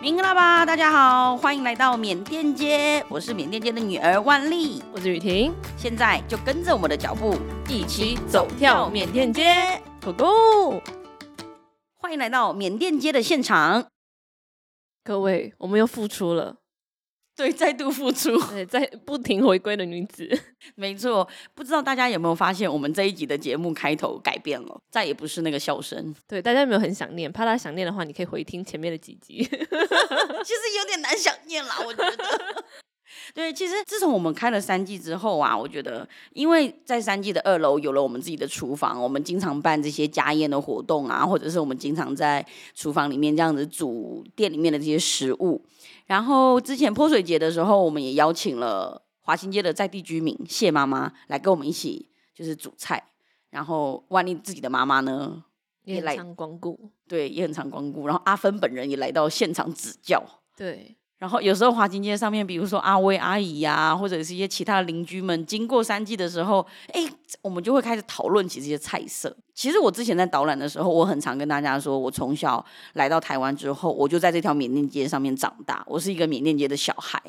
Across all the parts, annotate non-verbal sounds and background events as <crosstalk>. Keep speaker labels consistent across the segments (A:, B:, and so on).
A: 明哥拉巴，大家好，欢迎来到缅甸街。我是缅甸街的女儿万丽，
B: 我是雨婷。
A: 现在就跟着我们的脚步，
B: 一起走跳缅甸街，Go Go！
A: 欢迎来到缅甸街的现场。
B: 各位，我们又复出了。
A: 对，再度复出，<laughs>
B: 对，在不停回归的女子，<laughs>
A: 没错。不知道大家有没有发现，我们这一集的节目开头改变了，再也不是那个笑声。
B: 对，大家有没有很想念？怕他想念的话，你可以回听前面的几集。<laughs> 其
A: 实有点难想念啦，我觉得。对，其实自从我们开了三季之后啊，我觉得，因为在三季的二楼有了我们自己的厨房，我们经常办这些家宴的活动啊，或者是我们经常在厨房里面这样子煮店里面的这些食物。然后之前泼水节的时候，我们也邀请了华新街的在地居民谢妈妈来跟我们一起就是煮菜。然后万丽自己的妈妈呢
B: 也来光顾，
A: 对，也很常光顾。然后阿芬本人也来到现场指教，
B: 对。
A: 然后有时候华新街上面，比如说阿威阿姨呀、或者是一些其他的邻居们经过三季的时候，哎，我们就会开始讨论起这些菜色。其实我之前在导览的时候，我很常跟大家说，我从小来到台湾之后，我就在这条缅甸街上面长大，我是一个缅甸街的小孩。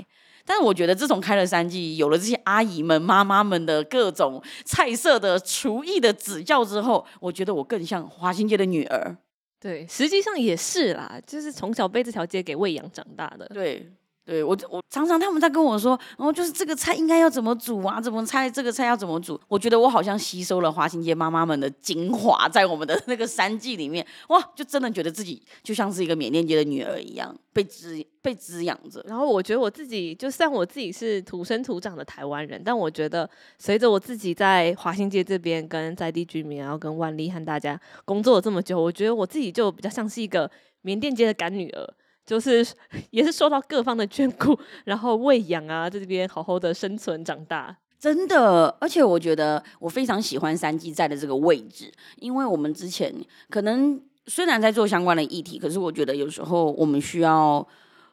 A: 但是我觉得自从开了三季，有了这些阿姨们、妈妈们的各种菜色的厨艺的指教之后，我觉得我更像华新街的女儿。
B: 对，实际上也是啦，就是从小被这条街给喂养长大的。
A: 对。对我，我常常他们在跟我说，然后就是这个菜应该要怎么煮啊？怎么菜这个菜要怎么煮？我觉得我好像吸收了华新街妈妈们的精华，在我们的那个三季里面，哇，就真的觉得自己就像是一个缅甸街的女儿一样，被滋被滋养着。
B: 然后我觉得我自己，就算我自己是土生土长的台湾人，但我觉得随着我自己在华新街这边跟在地居民，然后跟万丽和大家工作了这么久，我觉得我自己就比较像是一个缅甸街的干女儿。就是 <laughs> 也是受到各方的眷顾，然后喂养啊，在这边好好的生存长大，
A: 真的。而且我觉得我非常喜欢三季在的这个位置，因为我们之前可能虽然在做相关的议题，可是我觉得有时候我们需要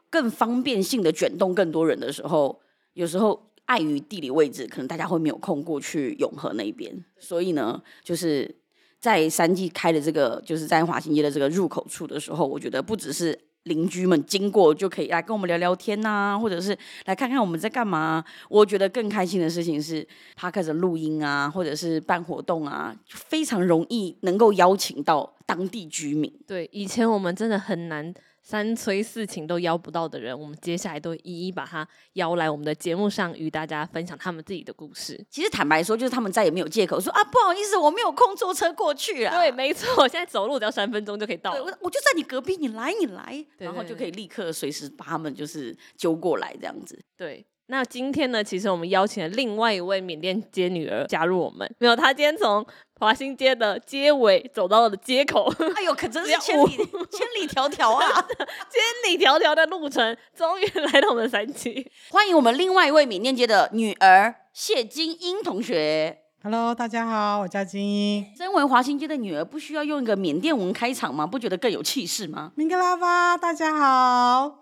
A: 更方便性的卷动更多人的时候，有时候碍于地理位置，可能大家会没有空过去永和那边，所以呢，就是在三季开的这个，就是在华新街的这个入口处的时候，我觉得不只是。邻居们经过就可以来跟我们聊聊天呐、啊，或者是来看看我们在干嘛。我觉得更开心的事情是，他开始录音啊，或者是办活动啊，非常容易能够邀请到当地居民。
B: 对，以前我们真的很难。三催四请都邀不到的人，我们接下来都一一把他邀来我们的节目上，与大家分享他们自己的故事。
A: 其实坦白说，就是他们再也没有借口说啊，不好意思，我没有空坐车过去啊。
B: 对，没错，我现在走路只要三分钟就可以到了。
A: 我我就在你隔壁，你来，你来，对对对，然后就可以立刻随时把他们就是揪过来这样子。
B: 对。那今天呢，其实我们邀请了另外一位缅甸街女儿加入我们。没有，她今天从华新街的街尾走到了街口。
A: 哎呦，可真是千里千里迢迢啊！
B: 千里迢迢的路程，终于来到我们三期。<laughs>
A: 欢迎我们另外一位缅甸街的女儿谢金英同学。
C: Hello，大家好，我叫金英。
A: 身为华新街的女儿，不需要用一个缅甸文开场吗？不觉得更有气势吗？
C: 明格拉巴，大家好。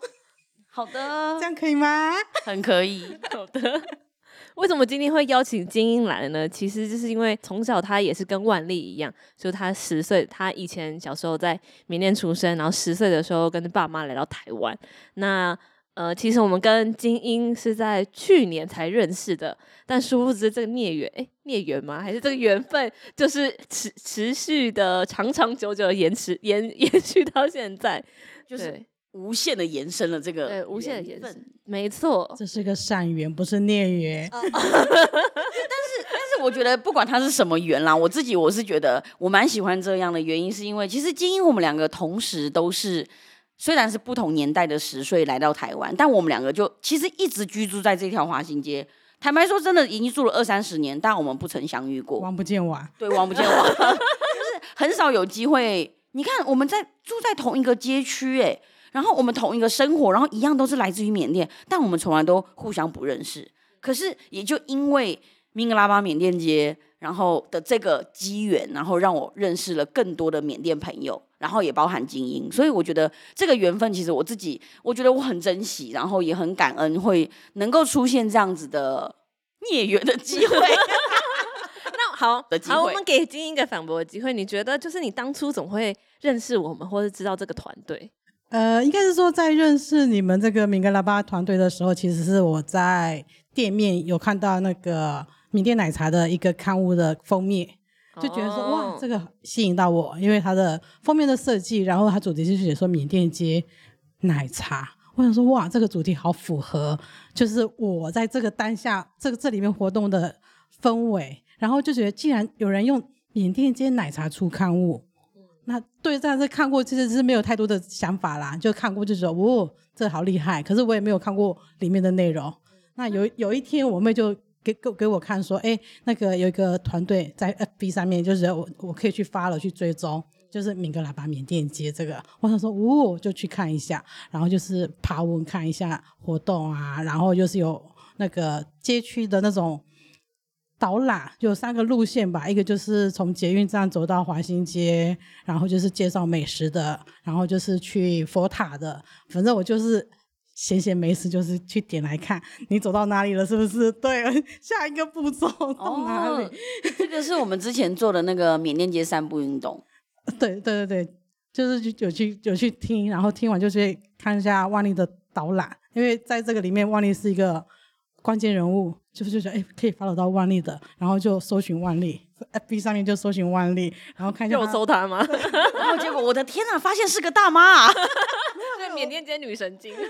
A: 好的，
C: 这样可以吗？
A: 很可以。
B: 好的。为什么今天会邀请金英来呢？其实就是因为从小她也是跟万丽一样，就她十岁，她以前小时候在缅甸出生，然后十岁的时候跟爸妈来到台湾。那呃，其实我们跟金英是在去年才认识的，但殊不知这个孽缘，哎，孽缘吗？还是这个缘分就是持持续的长长久久的延迟延 <laughs> 延续到现在，
A: 就是。无限的延伸了这个，
B: 对，无限的延伸，没错，
C: 这是个善缘，不是孽缘。<laughs>
A: 但是，<laughs> 但是我觉得不管它是什么缘啦，我自己我是觉得我蛮喜欢这样的原因，是因为其实金英我们两个同时都是，虽然是不同年代的十岁来到台湾，但我们两个就其实一直居住在这条华新街。坦白说，真的已经住了二三十年，但我们不曾相遇过，
C: 王不见王，
A: 对，王不见王，<laughs> 就是很少有机会。你看，我们在住在同一个街区，哎。然后我们同一个生活，然后一样都是来自于缅甸，但我们从来都互相不认识。可是也就因为明格拉巴缅甸街，然后的这个机缘，然后让我认识了更多的缅甸朋友，然后也包含精英。所以我觉得这个缘分，其实我自己我觉得我很珍惜，然后也很感恩，会能够出现这样子的孽缘的机会。<laughs>
B: 那好，好，我们给金英一个反驳的机会。你觉得，就是你当初怎么会认识我们，或是知道这个团队？
C: 呃，应该是说在认识你们这个明格拉巴团队的时候，其实是我在店面有看到那个缅甸奶茶的一个刊物的封面，就觉得说、哦、哇，这个吸引到我，因为它的封面的设计，然后它主题就写说缅甸街奶茶，我想说哇，这个主题好符合，就是我在这个当下这个这里面活动的氛围，然后就觉得既然有人用缅甸街奶茶出刊物。那对，但是看过其实是没有太多的想法啦，就看过就说哦，这好厉害。可是我也没有看过里面的内容。那有有一天我妹就给给给我看说，哎，那个有一个团队在 FB 上面，就是我我可以去 follow 去追踪，就是敏格拉巴缅甸街这个。我想说哦，就去看一下，然后就是爬文看一下活动啊，然后就是有那个街区的那种。导览有三个路线吧，一个就是从捷运站走到华新街，然后就是介绍美食的，然后就是去佛塔的。反正我就是闲闲没事，就是去点来看你走到哪里了，是不是？对，<laughs> 下一个步骤到哪里？哦，
A: 这个是我们之前做的那个缅甸街散步运动。
C: 对对对对，就是有去有去听，然后听完就去看一下万丽的导览，因为在这个里面，万丽是一个关键人物。就是就觉得哎，可以 follow 到万丽的，然后就搜寻万丽，FB 上面就搜寻万丽，然后看一下。
B: 我搜他吗？
A: 然后结果我的天哪，发现是个大妈啊！
B: 对，缅甸街女神经。<laughs>
C: 没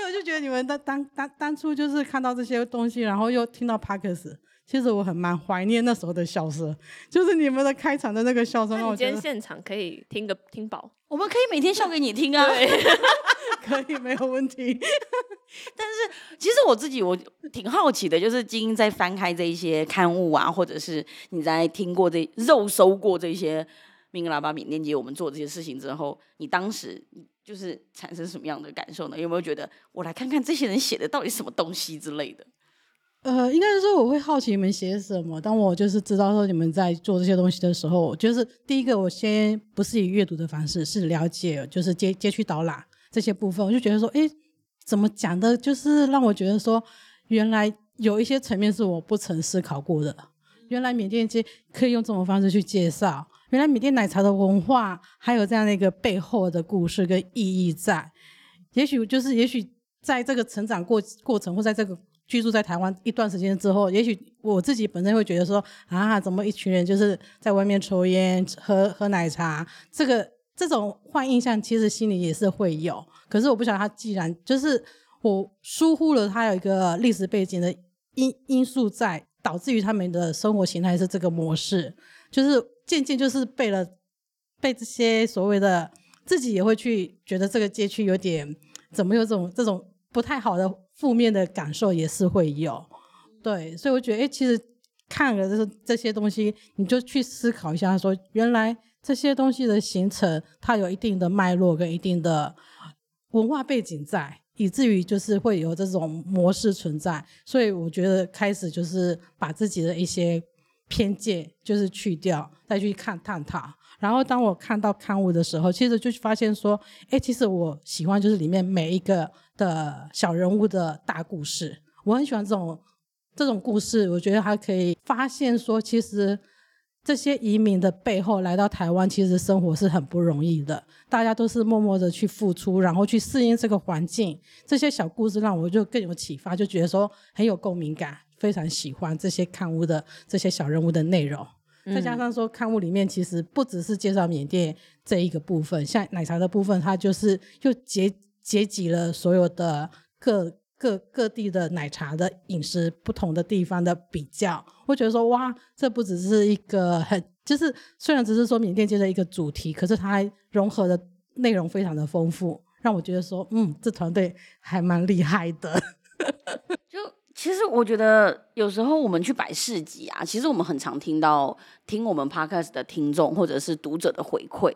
C: 有，我就觉得你们当当当当初就是看到这些东西，然后又听到 Parkes，其实我很蛮怀念那时候的笑声，就是你们的开场的那个笑声。
B: 那我今天现场可以听个听饱，
A: 我们可以每天笑给你听啊。<laughs> <laughs>
C: 可以，没有问题。<laughs>
A: 但是其实我自己我挺好奇的，就是今天在翻开这一些刊物啊，或者是你在听过这肉搜过这些明格拉巴缅甸街我们做这些事情之后，你当时就是产生什么样的感受呢？有没有觉得我来看看这些人写的到底什么东西之类的？
C: 呃，应该是说我会好奇你们写什么。当我就是知道说你们在做这些东西的时候，就是第一个我先不是以阅读的方式，是了解，就是街街区导览。这些部分，我就觉得说，哎，怎么讲的？就是让我觉得说，原来有一些层面是我不曾思考过的。原来缅甸街可以用这种方式去介绍，原来缅甸奶茶的文化还有这样的一个背后的故事跟意义在。也许就是，也许在这个成长过过程，或在这个居住在台湾一段时间之后，也许我自己本身会觉得说，啊，怎么一群人就是在外面抽烟、喝喝奶茶，这个。这种坏印象其实心里也是会有，可是我不晓得他既然就是我疏忽了他有一个历史背景的因因素在，导致于他们的生活形态是这个模式，就是渐渐就是被了被这些所谓的自己也会去觉得这个街区有点怎么有种这种不太好的负面的感受也是会有，对，所以我觉得诶，其实看了这这些东西，你就去思考一下说，说原来。这些东西的形成，它有一定的脉络跟一定的文化背景在，以至于就是会有这种模式存在。所以我觉得开始就是把自己的一些偏见就是去掉，再去看探讨。然后当我看到刊物的时候，其实就发现说，哎，其实我喜欢就是里面每一个的小人物的大故事，我很喜欢这种这种故事。我觉得还可以发现说，其实。这些移民的背后来到台湾，其实生活是很不容易的。大家都是默默的去付出，然后去适应这个环境。这些小故事让我就更有启发，就觉得说很有共鸣感，非常喜欢这些刊物的这些小人物的内容。再加上说，刊物里面其实不只是介绍缅甸这一个部分，像奶茶的部分，它就是又结结集了所有的各。各各地的奶茶的饮食，不同的地方的比较，我觉得说哇，这不只是一个很，就是虽然只是说缅甸街的一个主题，可是它还融合的内容非常的丰富，让我觉得说，嗯，这团队还蛮厉害的。<laughs>
A: 就其实我觉得有时候我们去摆市集啊，其实我们很常听到听我们 Podcast 的听众或者是读者的回馈，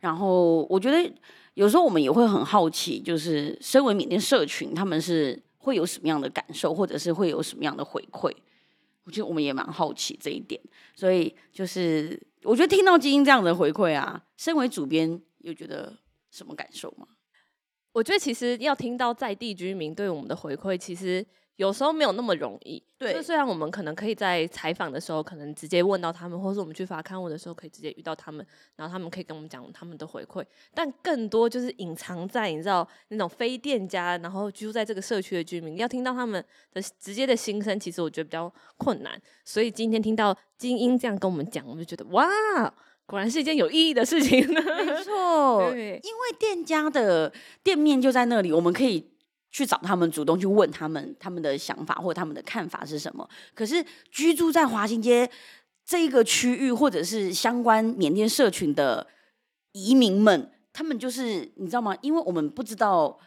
A: 然后我觉得有时候我们也会很好奇，就是身为缅甸社群，他们是。会有什么样的感受，或者是会有什么样的回馈？我觉得我们也蛮好奇这一点，所以就是我觉得听到金英这样的回馈啊，身为主编，有觉得什么感受吗？
B: 我觉得其实要听到在地居民对我们的回馈，其实。有时候没有那么容易，
A: 对。
B: 就虽然我们可能可以在采访的时候，可能直接问到他们，或是我们去发刊物的时候，可以直接遇到他们，然后他们可以跟我们讲他们的回馈，但更多就是隐藏在你知道那种非店家，然后居住在这个社区的居民，要听到他们的直接的心声，其实我觉得比较困难。所以今天听到精英这样跟我们讲，我们就觉得哇，果然是一件有意义的事情。
A: 没错，<laughs> 因为店家的店面就在那里，我们可以。去找他们，主动去问他们他们的想法或他们的看法是什么。可是居住在华新街这一个区域，或者是相关缅甸社群的移民们，他们就是你知道吗？因为我们不知道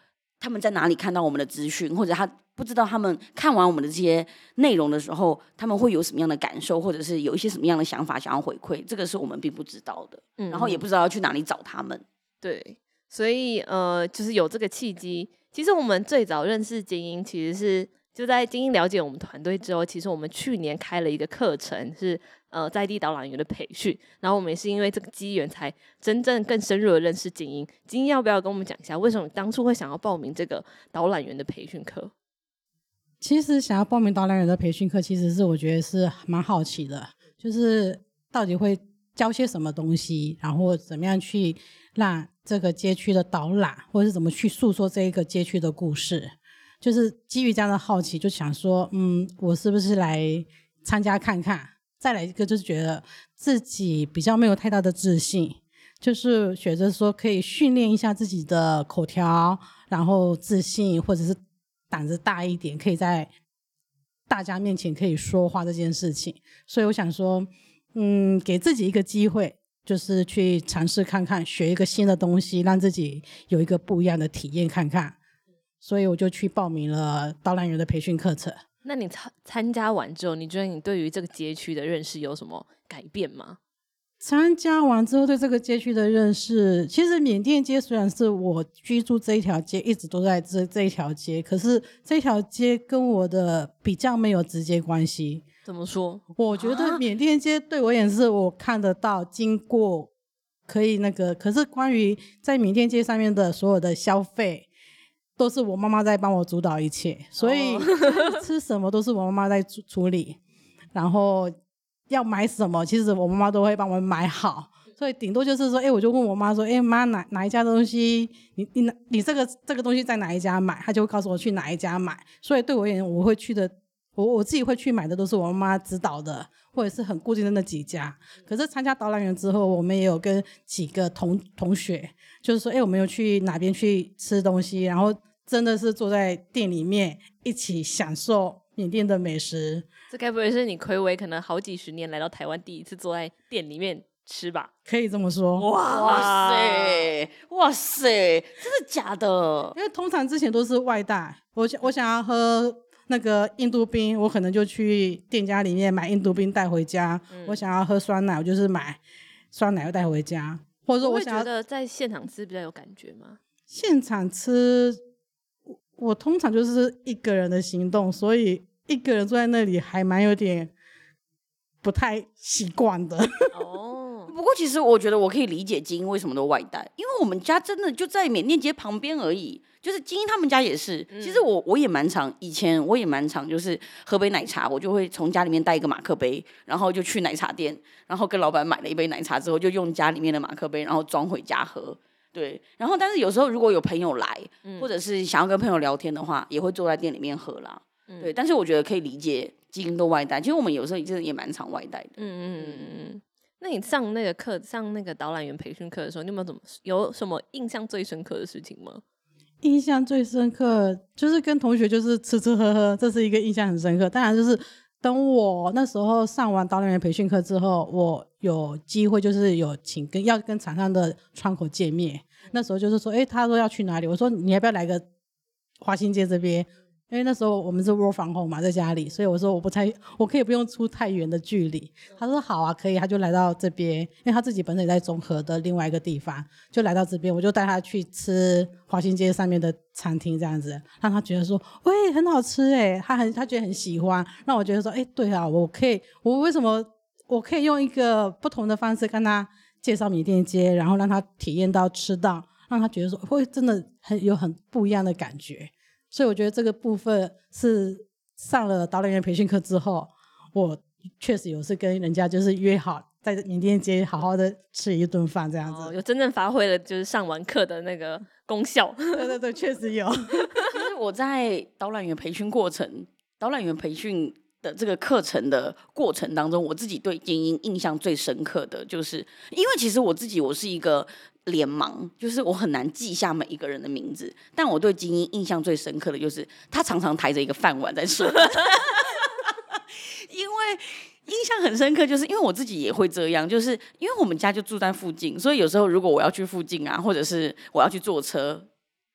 A: 他们在哪里看到我们的资讯，或者他不知道他们看完我们的这些内容的时候，他们会有什么样的感受，或者是有一些什么样的想法想要回馈，这个是我们并不知道的。嗯，然后也不知道要去哪里找他们。
B: 对，所以呃，就是有这个契机。其实我们最早认识精英，其实是就在精英了解我们团队之后，其实我们去年开了一个课程，是呃在地导览员的培训，然后我们也是因为这个机缘，才真正更深入的认识精英。精英要不要跟我们讲一下，为什么当初会想要报名这个导览员的培训课？
C: 其实想要报名导览员的培训课，其实是我觉得是蛮好奇的，就是到底会教些什么东西，然后怎么样去让。这个街区的导览，或者是怎么去诉说这一个街区的故事，就是基于这样的好奇，就想说，嗯，我是不是来参加看看？再来一个就是觉得自己比较没有太大的自信，就是觉得说可以训练一下自己的口条，然后自信，或者是胆子大一点，可以在大家面前可以说话这件事情。所以我想说，嗯，给自己一个机会。就是去尝试看看，学一个新的东西，让自己有一个不一样的体验看看。所以我就去报名了导览员的培训课程。
B: 那你参参加完之后，你觉得你对于这个街区的认识有什么改变吗？
C: 参加完之后，对这个街区的认识，其实缅甸街虽然是我居住这一条街，一直都在这这一条街，可是这条街跟我的比较没有直接关系。
B: 怎么说？
C: 我觉得缅甸街对我也是我看得到、经过，可以那个。可是关于在缅甸街上面的所有的消费，都是我妈妈在帮我主导一切，所以 <laughs> 吃什么都是我妈妈在处处理。然后要买什么，其实我妈妈都会帮我买好。所以顶多就是说，哎，我就问我妈说，哎妈，哪哪一家东西，你你你这个这个东西在哪一家买？她就会告诉我去哪一家买。所以对我而言，我会去的。我我自己会去买的都是我妈妈指导的，或者是很固定的那几家。可是参加导览员之后，我们也有跟几个同同学，就是说，哎，我们有去哪边去吃东西，然后真的是坐在店里面一起享受缅甸的美食。
B: 这该不会是你睽违可能好几十年来到台湾第一次坐在店里面吃吧？
C: 可以这么说。
A: 哇，塞，哇塞，真的假的？
C: 因为通常之前都是外带，我想我想要喝。那个印度冰，我可能就去店家里面买印度冰带回家。嗯、我想要喝酸奶，我就是买酸奶带回家。或者说我想要，
B: 觉得在现场吃比较有感觉吗？
C: 现场吃，我，通常就是一个人的行动，所以一个人坐在那里还蛮有点不太习惯的。<laughs>
A: 哦，不过其实我觉得我可以理解金英为什么都外带，因为我们家真的就在缅甸街旁边而已。就是金英他们家也是，其实我我也蛮常，以前我也蛮常，就是喝杯奶茶，我就会从家里面带一个马克杯，然后就去奶茶店，然后跟老板买了一杯奶茶之后，就用家里面的马克杯，然后装回家喝。对，然后但是有时候如果有朋友来，或者是想要跟朋友聊天的话，也会坐在店里面喝啦。对，但是我觉得可以理解基因都外带，其实我们有时候真的也蛮常外带的。嗯嗯嗯嗯
B: 嗯。那你上那个课，上那个导览员培训课的时候，你有没有怎么有什么印象最深刻的事情吗？
C: 印象最深刻就是跟同学就是吃吃喝喝，这是一个印象很深刻。当然就是等我那时候上完导览员培训课之后，我有机会就是有请跟要跟厂商的窗口见面。那时候就是说，诶，他说要去哪里？我说你要不要来个华新街这边？因为那时候我们是 work from home 嘛，在家里，所以我说我不太，我可以不用出太远的距离。他说好啊，可以，他就来到这边，因为他自己本身也在中和的另外一个地方，就来到这边，我就带他去吃华新街上面的餐厅，这样子让他觉得说，喂，很好吃诶，他很他觉得很喜欢，让我觉得说，诶，对啊，我可以，我为什么我可以用一个不同的方式跟他介绍米店街，然后让他体验到吃到。让他觉得说会真的很有很不一样的感觉。所以我觉得这个部分是上了导览员培训课之后，我确实有是跟人家就是约好在缅甸街好好的吃一顿饭这样子，
B: 哦，有真正发挥了就是上完课的那个功效。
C: 对对对，确实有。<laughs>
A: 其实我在导览员培训过程，导览员培训。的这个课程的过程当中，我自己对精英印象最深刻的就是，因为其实我自己我是一个脸盲，就是我很难记下每一个人的名字。但我对精英印象最深刻的就是，他常常抬着一个饭碗在说。<laughs> 因为印象很深刻，就是因为我自己也会这样，就是因为我们家就住在附近，所以有时候如果我要去附近啊，或者是我要去坐车。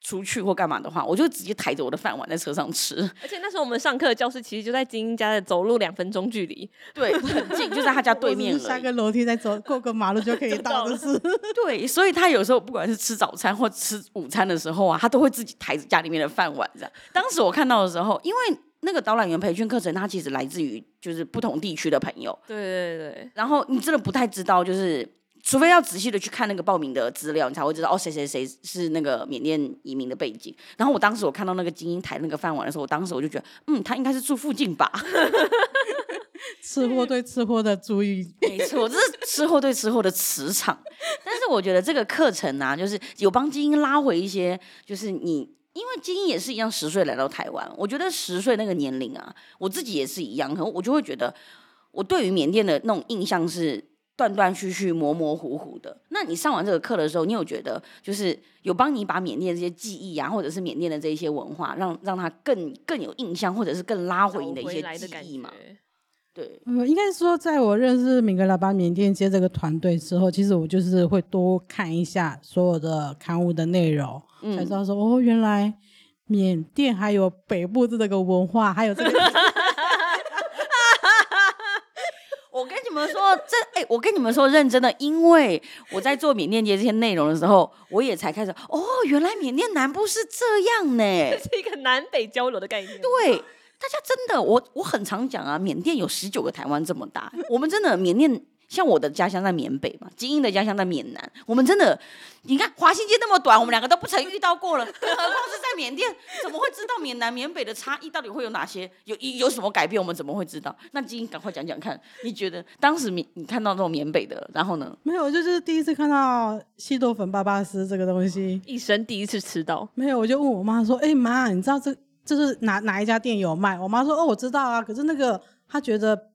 A: 出去或干嘛的话，我就直接抬着我的饭碗在车上吃。<laughs>
B: 而且那时候我们上课的教室其实就在精英家的走路两分钟距离，
A: 对，很近，就在他家对面。
C: 下个楼梯再走，过个马路就可以到的是。<laughs>
A: 对，所以他有时候不管是吃早餐或吃午餐的时候啊，他都会自己抬着家里面的饭碗这样。当时我看到的时候，因为那个导览员培训课程，它其实来自于就是不同地区的朋友。
B: 对对对。
A: 然后你真的不太知道，就是。除非要仔细的去看那个报名的资料，你才会知道哦，谁谁谁是那个缅甸移民的背景。然后我当时我看到那个精英台那个饭碗的时候，我当时我就觉得，嗯，他应该是住附近吧。
C: 吃货对吃货的注意，
A: 没错，这是吃货对吃货的磁场。但是我觉得这个课程啊，就是有帮精英拉回一些，就是你因为精英也是一样，十岁来到台湾，我觉得十岁那个年龄啊，我自己也是一样，我就会觉得，我对于缅甸的那种印象是。断断续续、模模糊糊的。那你上完这个课的时候，你有觉得就是有帮你把缅甸这些记忆啊，或者是缅甸的这一些文化，让让它更更有印象，或者是更拉回你的一些记忆吗？对，
C: 嗯，应该说，在我认识米格拉巴缅甸街这个团队之后，其实我就是会多看一下所有的刊物的内容，嗯、才知道说哦，原来缅甸还有北部的这个文化，还有这个。
A: 你们说这哎、欸，我跟你们说认真的，因为我在做缅甸节这些内容的时候，我也才开始哦，原来缅甸南部是这样呢，<laughs> 这
B: 是一个南北交流的概念。
A: 对，大家真的，我我很常讲啊，缅甸有十九个台湾这么大，我们真的缅甸。像我的家乡在缅北嘛，精英的家乡在缅南。我们真的，你看华新街那么短，我们两个都不曾遇到过了，更何况是在缅甸，怎么会知道缅南缅北的差异到底会有哪些？有有什么改变？我们怎么会知道？那精英赶快讲讲看，你觉得当时缅你看到那种缅北的，然后呢？
C: 没有，就是第一次看到西多粉巴巴斯这个东西，
B: 一生第一次吃到。
C: 没有，我就问我妈说：“哎、欸、妈，你知道这这是哪哪一家店有卖？”我妈说：“哦，我知道啊，可是那个她觉得。”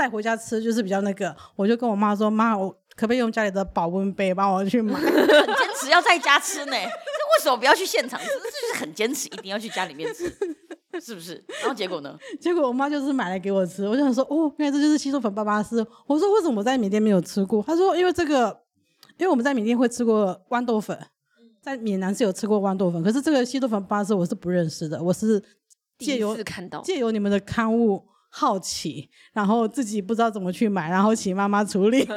C: 带回家吃就是比较那个，我就跟我妈说：“妈，我可不可以用家里的保温杯帮我去买？”很
A: 坚持要在家吃呢，<laughs> 这为什么不要去现场吃？这就是很坚持，一定要去家里面吃，<laughs> 是不是？然后结果呢？
C: 结果我妈就是买来给我吃，我就想说：“哦，原来这就是西多粉巴巴斯。”我说：“为什么我在缅甸没有吃过？”她说：“因为这个，因为我们在缅甸会吃过豌豆粉，在闽南是有吃过豌豆粉，可是这个西多粉巴巴斯我是不认识的，我是借由
B: 看到
C: 借由你们的刊物。”好奇，然后自己不知道怎么去买，然后请妈妈处理。<laughs>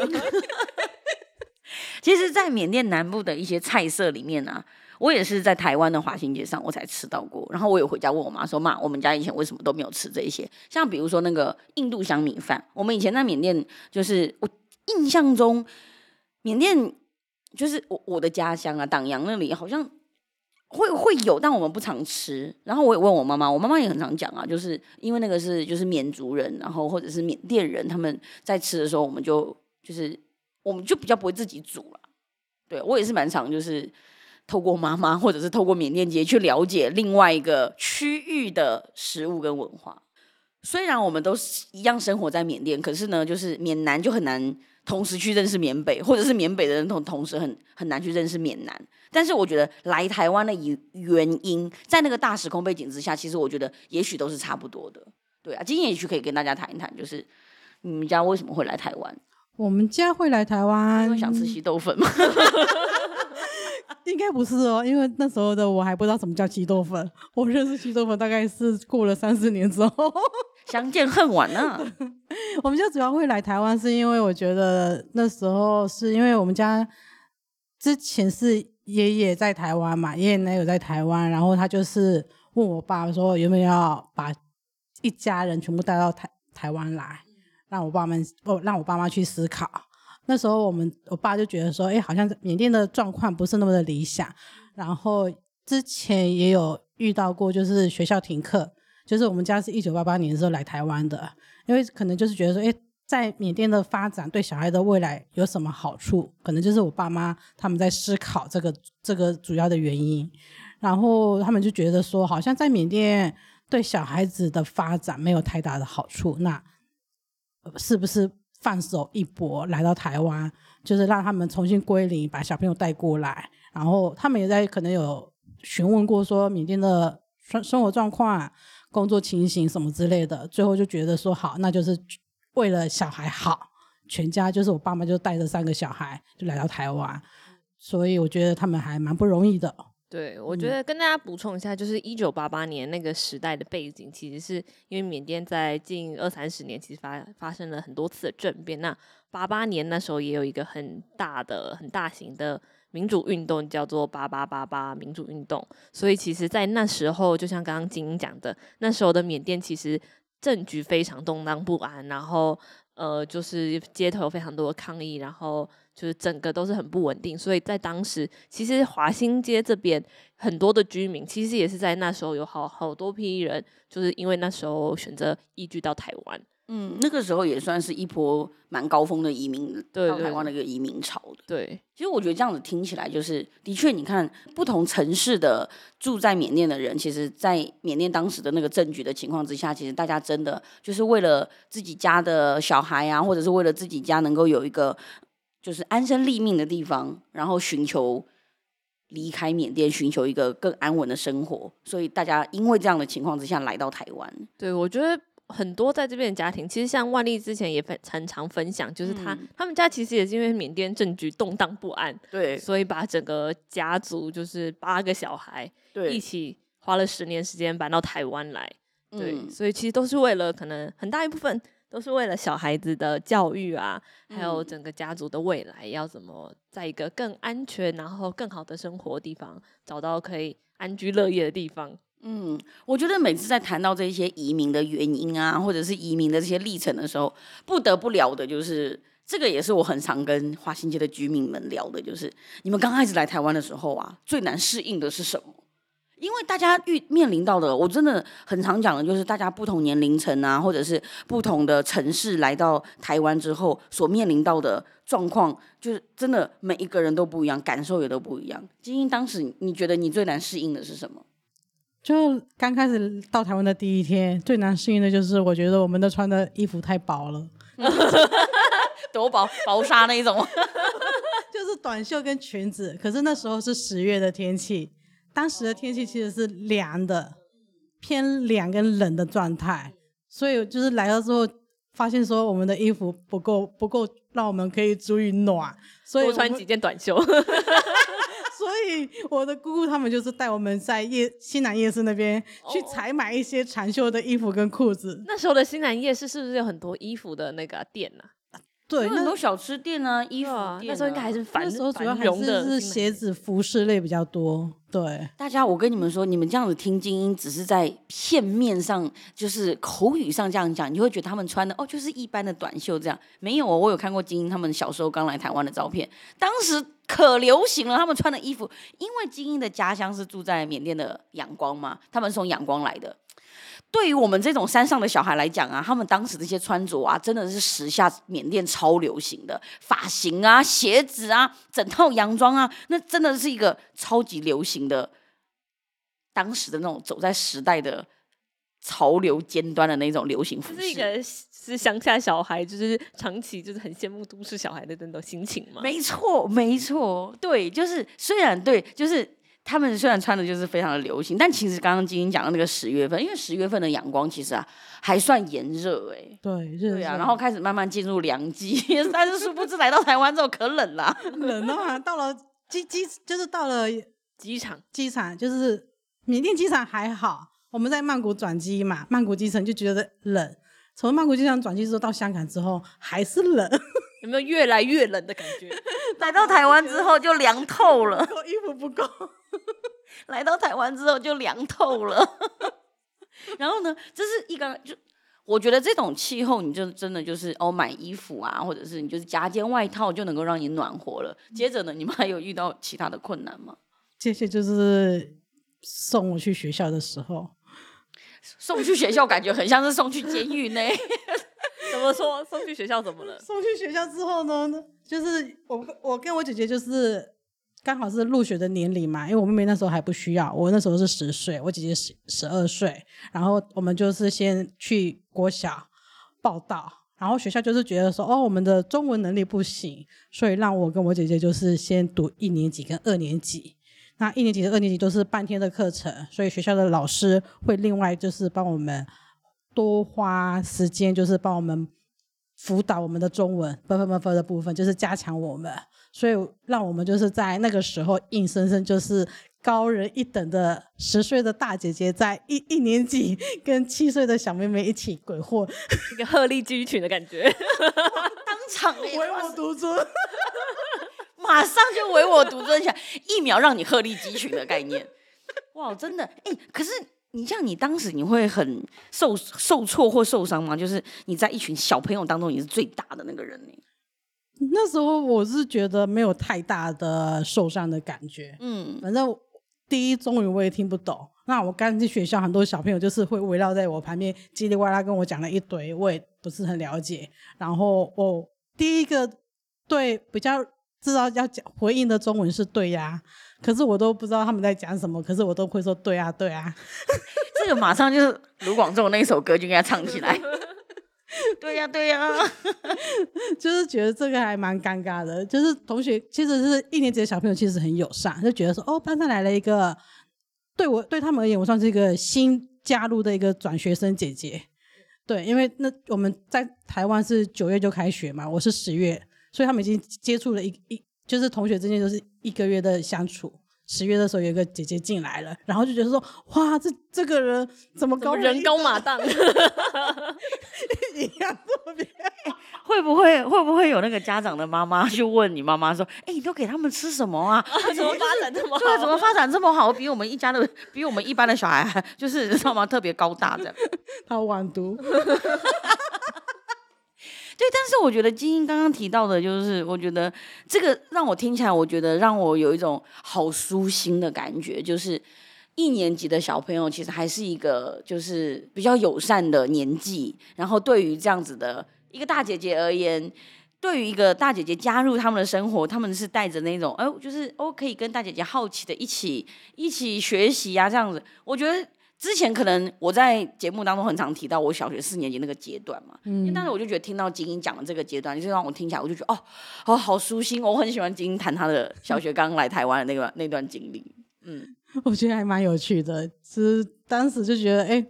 A: 其实，在缅甸南部的一些菜色里面啊，我也是在台湾的华新街上我才吃到过。然后我有回家问我妈说：“妈，我们家以前为什么都没有吃这些？像比如说那个印度香米饭，我们以前在缅甸就是我印象中，缅甸就是我我的家乡啊，党阳那里好像。”会会有，但我们不常吃。然后我也问我妈妈，我妈妈也很常讲啊，就是因为那个是就是缅族人，然后或者是缅甸人，他们在吃的时候，我们就就是我们就比较不会自己煮了。对，我也是蛮常就是透过妈妈或者是透过缅甸街去了解另外一个区域的食物跟文化。虽然我们都是一样生活在缅甸，可是呢，就是缅南就很难。同时去认识缅北，或者是缅北的人同同时很很难去认识缅南。但是我觉得来台湾的原因，在那个大时空背景之下，其实我觉得也许都是差不多的。对啊，今天也许可以跟大家谈一谈，就是你们家为什么会来台湾？
C: 我们家会来台湾，
A: 因为想吃稀豆粉吗？<laughs>
C: 应该不是哦，因为那时候的我还不知道什么叫稀豆粉。我认识稀豆粉大概是过了三四年之后。
A: 相见恨晚啊！<laughs>
C: 我们家主要会来台湾，是因为我觉得那时候是因为我们家之前是爷爷在台湾嘛，爷爷奶奶有在台湾，然后他就是问我爸说有没有要把一家人全部带到台台湾来，让我爸们哦让我爸妈去思考，那时候我们我爸就觉得说，哎，好像缅甸的状况不是那么的理想。然后之前也有遇到过，就是学校停课，就是我们家是一九八八年的时候来台湾的，因为可能就是觉得说，哎，在缅甸的发展对小孩的未来有什么好处？可能就是我爸妈他们在思考这个这个主要的原因。然后他们就觉得说，好像在缅甸对小孩子的发展没有太大的好处，那是不是？放手一搏来到台湾，就是让他们重新归零，把小朋友带过来。然后他们也在可能有询问过说缅甸的生生活状况、工作情形什么之类的。最后就觉得说好，那就是为了小孩好，全家就是我爸妈就带着三个小孩就来到台湾。所以我觉得他们还蛮不容易的。
B: 对，我觉得跟大家补充一下，就是一九八八年那个时代的背景，其实是因为缅甸在近二三十年其实发发生了很多次的政变。那八八年那时候也有一个很大的、很大型的民主运动，叫做八八八八民主运动。所以其实，在那时候，就像刚刚金英讲的，那时候的缅甸其实政局非常动荡不安，然后呃，就是街头有非常多的抗议，然后。就是整个都是很不稳定，所以在当时，其实华新街这边很多的居民，其实也是在那时候有好好多批人，就是因为那时候选择移居到台湾。
A: 嗯，那个时候也算是一波蛮高峰的移民到台湾的一个移民潮的。
B: 对，对，
A: 其实我觉得这样子听起来，就是的确，你看不同城市的住在缅甸的人，其实，在缅甸当时的那个政局的情况之下，其实大家真的就是为了自己家的小孩啊，或者是为了自己家能够有一个。就是安身立命的地方，然后寻求离开缅甸，寻求一个更安稳的生活。所以大家因为这样的情况之下来到台湾。
B: 对，我觉得很多在这边的家庭，其实像万丽之前也分常常分享，就是他、嗯、他们家其实也是因为缅甸政局动荡不安，
A: 对，
B: 所以把整个家族就是八个小孩，对，一起花了十年时间搬到台湾来。对、嗯，所以其实都是为了可能很大一部分。都是为了小孩子的教育啊，还有整个家族的未来，要怎么在一个更安全、然后更好的生活的地方，找到可以安居乐业的地方。
A: 嗯，我觉得每次在谈到这些移民的原因啊，或者是移民的这些历程的时候，不得不聊的就是这个，也是我很常跟华新街的居民们聊的，就是你们刚开始来台湾的时候啊，最难适应的是什么？因为大家遇面临到的，我真的很常讲的，就是大家不同年龄层啊，或者是不同的城市来到台湾之后所面临到的状况，就是真的每一个人都不一样，感受也都不一样。金英，当时你觉得你最难适应的是什么？
C: 就刚开始到台湾的第一天，最难适应的就是我觉得我们的穿的衣服太薄了，<laughs>
A: 多薄，薄纱那一种，<laughs>
C: 就是短袖跟裙子。可是那时候是十月的天气。当时的天气其实是凉的，偏凉跟冷的状态，所以就是来了之后发现说我们的衣服不够不够，让我们可以足以暖，所以
B: 多穿几件短袖。<laughs> <laughs>
C: 所以我的姑姑他们就是带我们在夜西南夜市那边去采买一些长袖的衣服跟裤子。
B: 那时候的西南夜市是不是有很多衣服的那个店呢、啊？
C: 对，
A: 很多小吃店啊，衣服店、啊、
B: 那时候应该还是繁，
C: 那时候主要还是是鞋子、服饰类比较多。对，
A: 大家，我跟你们说，你们这样子听精英，只是在片面上，就是口语上这样讲，你会觉得他们穿的哦，就是一般的短袖这样。没有哦，我有看过精英他们小时候刚来台湾的照片，当时可流行了，他们穿的衣服，因为精英的家乡是住在缅甸的仰光嘛，他们是从仰光来的。对于我们这种山上的小孩来讲啊，他们当时这些穿着啊，真的是时下缅甸超流行的发型啊、鞋子啊、整套洋装啊，那真的是一个超级流行的，当时的那种走在时代的潮流尖端的那种流行服饰。
B: 是一个是乡下小孩，就是长期就是很羡慕都市小孩的那种心情嘛。
A: 没错，没错，对，就是虽然对，就是。他们虽然穿的就是非常的流行，但其实刚刚晶晶讲的那个十月份，因为十月份的阳光其实啊还算炎热哎，
C: 对，热
A: 对啊，然后开始慢慢进入凉季，<laughs> 但是殊不知来到台湾之后可冷了，
C: 冷啊，到了机机就是到了
B: 机场，
C: 机场就是缅甸机场还好，我们在曼谷转机嘛，曼谷机场就觉得冷，从曼谷机场转机之后到香港之后还是冷。
B: 有没有越来越冷的感觉？<laughs>
A: 来到台湾之后就凉透了，
C: 衣服不够。<laughs>
A: 来到台湾之后就凉透了。<laughs> 然后呢，这是一个就我觉得这种气候，你就真的就是哦，买衣服啊，或者是你就是加件外套就能够让你暖和了。接着呢，你们还有遇到其他的困难吗？
C: 这些就是送我去学校的时候，
A: 送去学校感觉很像是送去监狱呢。
B: 怎么说？送去学校怎么了？
C: 送去学校之后呢，就是我我跟我姐姐就是。刚好是入学的年龄嘛，因为我妹妹那时候还不需要，我那时候是十岁，我姐姐十十二岁，然后我们就是先去国小报到，然后学校就是觉得说，哦，我们的中文能力不行，所以让我跟我姐姐就是先读一年级跟二年级，那一年级跟二年级都是半天的课程，所以学校的老师会另外就是帮我们多花时间，就是帮我们辅导我们的中文分分分分的部分，就是加强我们。所以让我们就是在那个时候硬生生就是高人一等的十岁的大姐姐，在一一年级跟七岁的小妹妹一起鬼混，
B: 一个鹤立鸡群的感觉，
A: 当场唯
C: 我独尊，
A: 马上就唯我独尊一下，一秒让你鹤立鸡群的概念，哇，真的，哎、欸，可是你像你当时你会很受受挫或受伤吗？就是你在一群小朋友当中你是最大的那个人呢？
C: 那时候我是觉得没有太大的受伤的感觉，嗯，反正第一中文我也听不懂。那我刚进学校，很多小朋友就是会围绕在我旁边，叽里呱啦跟我讲了一堆，我也不是很了解。然后我第一个对比较知道要讲回应的中文是对呀，可是我都不知道他们在讲什么，可是我都会说对啊对啊，<laughs>
A: 这个马上就是卢广仲那一首歌就应该唱起来。<laughs> 对呀，对呀，<laughs>
C: 就是觉得这个还蛮尴尬的。就是同学其实是一年级的小朋友，其实很友善，就觉得说哦，班上来了一个，对我对他们而言，我算是一个新加入的一个转学生姐姐。对，因为那我们在台湾是九月就开学嘛，我是十月，所以他们已经接触了一一，就是同学之间就是一个月的相处。十月的时候，有一个姐姐进来了，然后就觉得说：“哇，这这个人怎么高
B: 人高马大，<laughs> 一样
A: 特别。<laughs> ”会不会会不会有那个家长的妈妈去问你妈妈说：“哎、欸，你都给他们吃什么啊？
B: 啊 <laughs> 怎么发展这么好？
A: 对，怎么发展这么好？比我们一家的，比我们一般的小孩还就是知道吗？特别高大这样。”
C: 他晚读。
A: 对，但是我觉得金英刚刚提到的，就是我觉得这个让我听起来，我觉得让我有一种好舒心的感觉，就是一年级的小朋友其实还是一个就是比较友善的年纪，然后对于这样子的一个大姐姐而言，对于一个大姐姐加入他们的生活，他们是带着那种哦，就是哦可以跟大姐姐好奇的一起一起学习啊，这样子，我觉得。之前可能我在节目当中很常提到我小学四年级那个阶段嘛，嗯，但是我就觉得听到金英讲的这个阶段，就让我听起来我就觉得哦，哦，好舒心，我很喜欢金英谈他的小学刚来台湾的那个那段经历，嗯，
C: 我觉得还蛮有趣的，其实当时就觉得哎，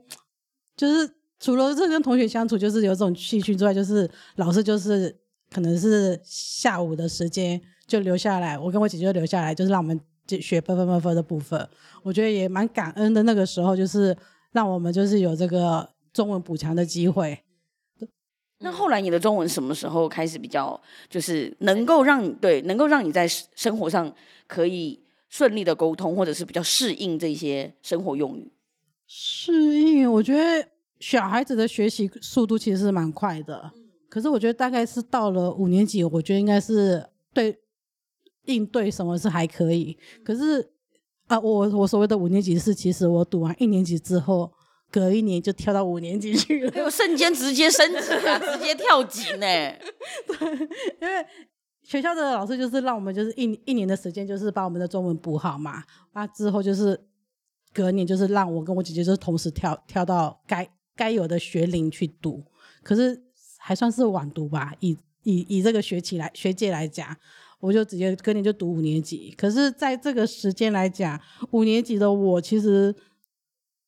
C: 就是除了这跟同学相处就是有这种兴趣之外，就是老师就是可能是下午的时间就留下来，我跟我姐姐就留下来，就是让我们。就学分分分分的部分，我觉得也蛮感恩的。那个时候就是让我们就是有这个中文补强的机会。
A: 那后来你的中文什么时候开始比较就是能够让你对能够让你在生活上可以顺利的沟通，或者是比较适应这些生活用语？
C: 适应，我觉得小孩子的学习速度其实是蛮快的。可是我觉得大概是到了五年级，我觉得应该是对。应对什么是还可以，可是啊，我我所谓的五年级是，其实我读完一年级之后，隔一年就跳到五年级去了，
A: 哎呦，瞬间直接升级啊，直接跳级呢。<laughs>
C: 对，因为学校的老师就是让我们就是一一年的时间，就是把我们的中文补好嘛，啊，之后就是隔年就是让我跟我姐姐就是同时跳跳到该该有的学龄去读，可是还算是晚读吧，以以以这个学期来学界来讲。我就直接跟你就读五年级，可是在这个时间来讲，五年级的我其实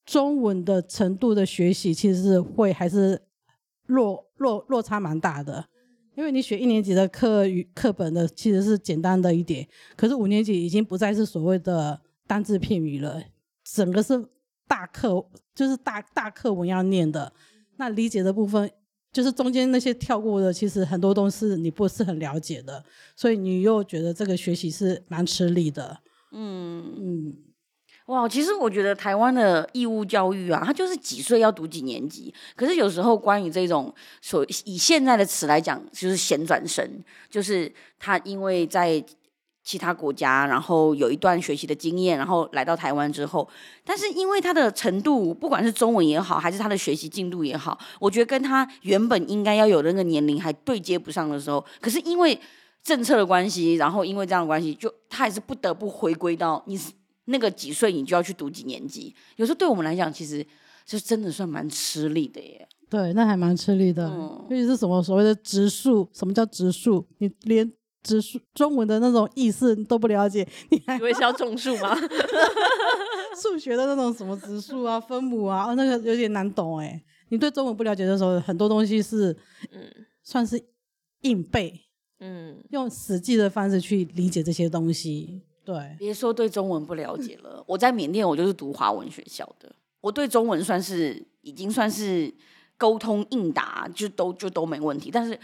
C: 中文的程度的学习其实是会还是落落落差蛮大的，因为你学一年级的课语课本的其实是简单的一点，可是五年级已经不再是所谓的单字片语了，整个是大课，就是大大课文要念的，那理解的部分。就是中间那些跳过的，其实很多东西你不是很了解的，所以你又觉得这个学习是蛮吃力的。嗯
A: 嗯，哇，其实我觉得台湾的义务教育啊，它就是几岁要读几年级。可是有时候关于这种所以现在的词来讲，就是衔转生，就是他因为在其他国家，然后有一段学习的经验，然后来到台湾之后，但是因为他的程度，不管是中文也好，还是他的学习进度也好，我觉得跟他原本应该要有的那个年龄还对接不上的时候，可是因为政策的关系，然后因为这样的关系，就他还是不得不回归到你那个几岁，你就要去读几年级。有时候对我们来讲，其实就真的算蛮吃力的耶。
C: 对，那还蛮吃力的。嗯，尤其是什么所谓的植树，什么叫植树？你连。植树中文的那种意思都不了解，<laughs> 你还
B: 以为是要种树吗？<laughs>
C: 数学的那种什么质数啊、分母啊，那个有点难懂哎。你对中文不了解的时候，很多东西是嗯，算是硬背，嗯，用实际的方式去理解这些东西。对，
A: 别说对中文不了解了，<laughs> 我在缅甸我就是读华文学校的，我对中文算是已经算是沟通应答，就都就都没问题，但是。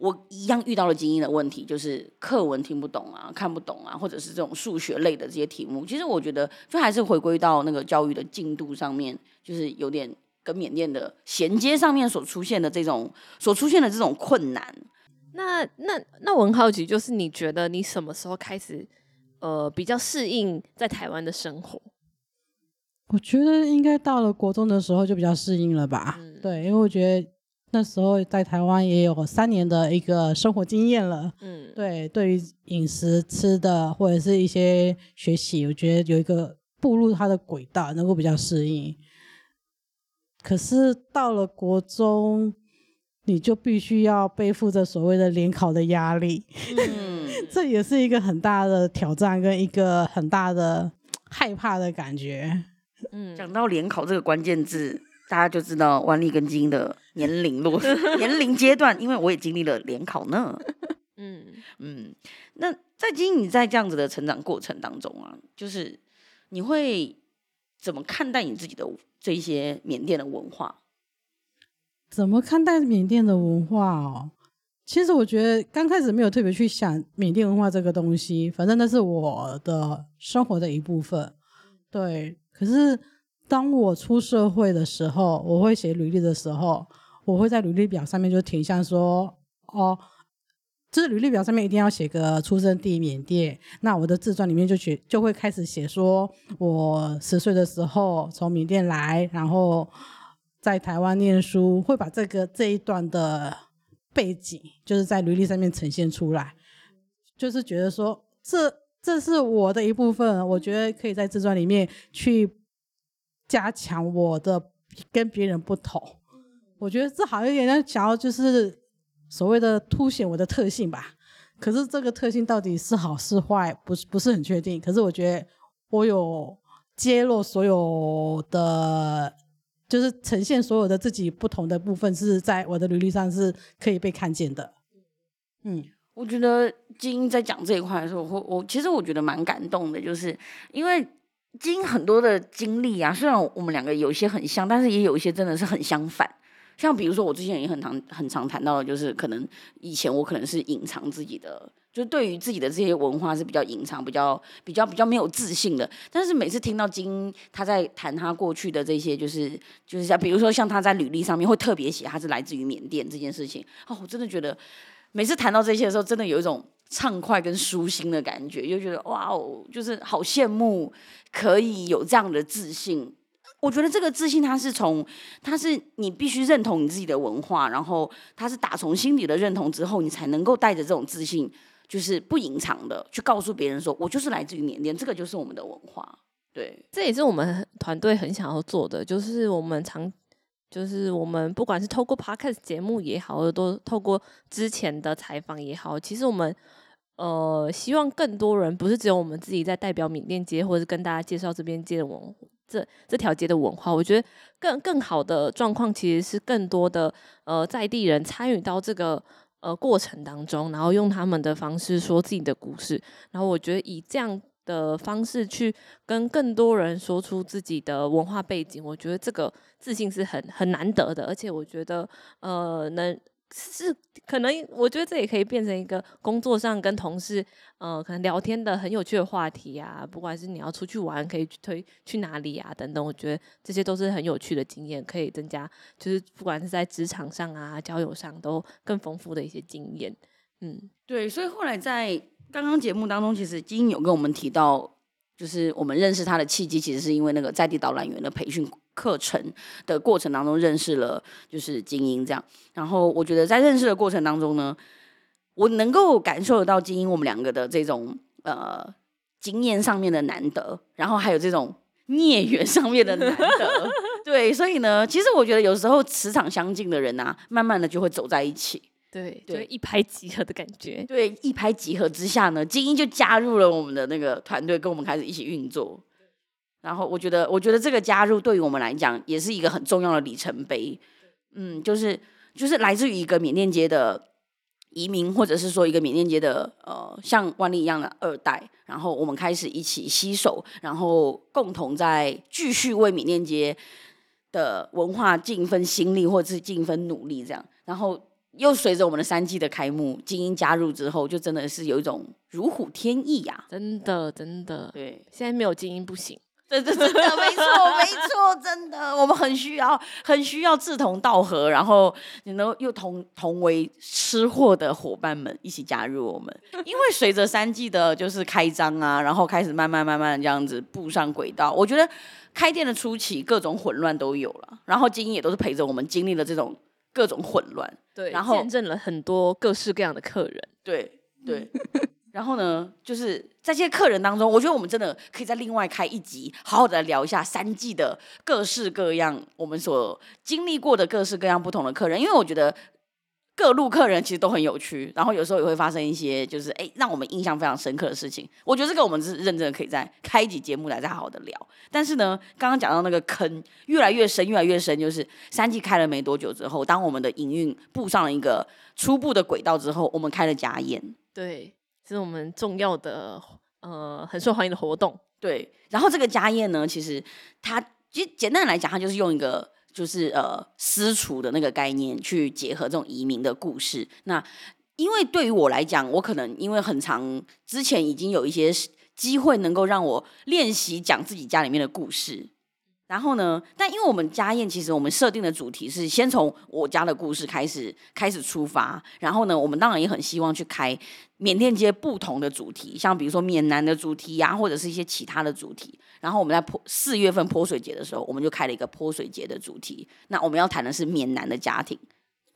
A: 我一样遇到了精英的问题，就是课文听不懂啊，看不懂啊，或者是这种数学类的这些题目。其实我觉得，就还是回归到那个教育的进度上面，就是有点跟缅甸的衔接上面所出现的这种 <laughs> 所出现的这种困难。
B: 那那那我很好奇，就是你觉得你什么时候开始呃比较适应在台湾的生活？
C: 我觉得应该到了国中的时候就比较适应了吧。嗯、对，因为我觉得。那时候在台湾也有三年的一个生活经验了，嗯，对，对于饮食吃的或者是一些学习，我觉得有一个步入它的轨道，能够比较适应。可是到了国中，你就必须要背负着所谓的联考的压力，嗯，<laughs> 这也是一个很大的挑战跟一个很大的害怕的感觉。
A: 嗯，讲到联考这个关键字。大家就知道万历跟金英的年龄落 <laughs> 年龄阶段，因为我也经历了联考呢。<laughs> 嗯嗯，那在金英你在这样子的成长过程当中啊，就是你会怎么看待你自己的这一些缅甸的文化？
C: 怎么看待缅甸的文化哦？其实我觉得刚开始没有特别去想缅甸文化这个东西，反正那是我的生活的一部分。对，可是。当我出社会的时候，我会写履历的时候，我会在履历表上面就填像说，哦，这履历表上面一定要写个出生地缅甸。那我的自传里面就写，就会开始写说，我十岁的时候从缅甸来，然后在台湾念书，会把这个这一段的背景，就是在履历上面呈现出来，就是觉得说，这这是我的一部分，我觉得可以在自传里面去。加强我的跟别人不同，我觉得这好像有点想要就是所谓的凸显我的特性吧。可是这个特性到底是好是坏，不是不是很确定。可是我觉得我有揭露所有的，就是呈现所有的自己不同的部分，是在我的履历上是可以被看见的。
A: 嗯，我觉得金英在讲这一块的时候，我我其实我觉得蛮感动的，就是因为。经很多的经历啊，虽然我们两个有一些很像，但是也有一些真的是很相反。像比如说，我之前也很常很常谈到的，就是可能以前我可能是隐藏自己的，就对于自己的这些文化是比较隐藏、比较比较比较没有自信的。但是每次听到金他在谈他过去的这些，就是就是像比如说像他在履历上面会特别写他是来自于缅甸这件事情，哦，我真的觉得每次谈到这些的时候，真的有一种。畅快跟舒心的感觉，就觉得哇哦，就是好羡慕可以有这样的自信。我觉得这个自信，它是从，它是你必须认同你自己的文化，然后它是打从心底的认同之后，你才能够带着这种自信，就是不隐藏的去告诉别人说，我就是来自于缅甸，这个就是我们的文化。对，
B: 这也是我们团队很想要做的，就是我们常。就是我们不管是透过 podcast 节目也好，或者都透过之前的采访也好，其实我们呃希望更多人不是只有我们自己在代表缅甸街，或者是跟大家介绍这边街的文这这条街的文化。我觉得更更好的状况其实是更多的呃在地人参与到这个呃过程当中，然后用他们的方式说自己的故事。然后我觉得以这样。的方式去跟更多人说出自己的文化背景，我觉得这个自信是很很难得的，而且我觉得呃能是可能，我觉得这也可以变成一个工作上跟同事，呃，可能聊天的很有趣的话题啊。不管是你要出去玩，可以去推去哪里啊，等等，我觉得这些都是很有趣的经验，可以增加，就是不管是在职场上啊、交友上，都更丰富的一些经验。嗯，
A: 对，所以后来在刚刚节目当中，其实金英有跟我们提到，就是我们认识他的契机，其实是因为那个在地导览员的培训。课程的过程当中认识了就是精英这样，然后我觉得在认识的过程当中呢，我能够感受得到精英我们两个的这种呃经验上面的难得，然后还有这种孽缘上面的难得，<laughs> 对，所以呢，其实我觉得有时候磁场相近的人啊，慢慢的就会走在一起，
B: 对，就，一拍即合的感觉，
A: 对，一拍即合之下呢，精英就加入了我们的那个团队，跟我们开始一起运作。然后我觉得，我觉得这个加入对于我们来讲也是一个很重要的里程碑。嗯，就是就是来自于一个缅甸街的移民，或者是说一个缅甸街的呃像万利一样的二代，然后我们开始一起携手，然后共同在继续为缅甸街的文化尽一份心力，或者是尽一份努力，这样。然后又随着我们的三季的开幕，精英加入之后，就真的是有一种如虎添翼呀！
B: 真的，真的，
A: 对，
B: 现在没有精英不行。
A: 对对对，没错没错，真的，我们很需要很需要志同道合，然后你能又同同为吃货的伙伴们一起加入我们。因为随着三季的就是开张啊，然后开始慢慢慢慢这样子步上轨道。我觉得开店的初期各种混乱都有了，然后精英也都是陪着我们经历了这种各种混乱，
B: 对，
A: 然后
B: 见证了很多各式各样的客人，
A: 对对。<laughs> 然后呢，就是在这些客人当中，我觉得我们真的可以再另外开一集，好好的来聊一下三季的各式各样我们所经历过的各式各样不同的客人，因为我觉得各路客人其实都很有趣，然后有时候也会发生一些就是哎让我们印象非常深刻的事情。我觉得这个我们是认真的，可以在开一集节目来再好好的聊。但是呢，刚刚讲到那个坑越来越深，越来越深，就是三季开了没多久之后，当我们的营运步上了一个初步的轨道之后，我们开了家宴，
B: 对。是我们重要的呃很受欢迎的活动，
A: 对。然后这个家宴呢，其实它其实简单来讲，它就是用一个就是呃私厨的那个概念去结合这种移民的故事。那因为对于我来讲，我可能因为很长之前已经有一些机会能够让我练习讲自己家里面的故事。然后呢，但因为我们家宴其实我们设定的主题是先从我家的故事开始开始出发，然后呢，我们当然也很希望去开缅甸街不同的主题，像比如说缅南的主题呀、或者是一些其他的主题。然后我们在泼四月份泼水节的时候，我们就开了一个泼水节的主题。那我们要谈的是缅南的家庭，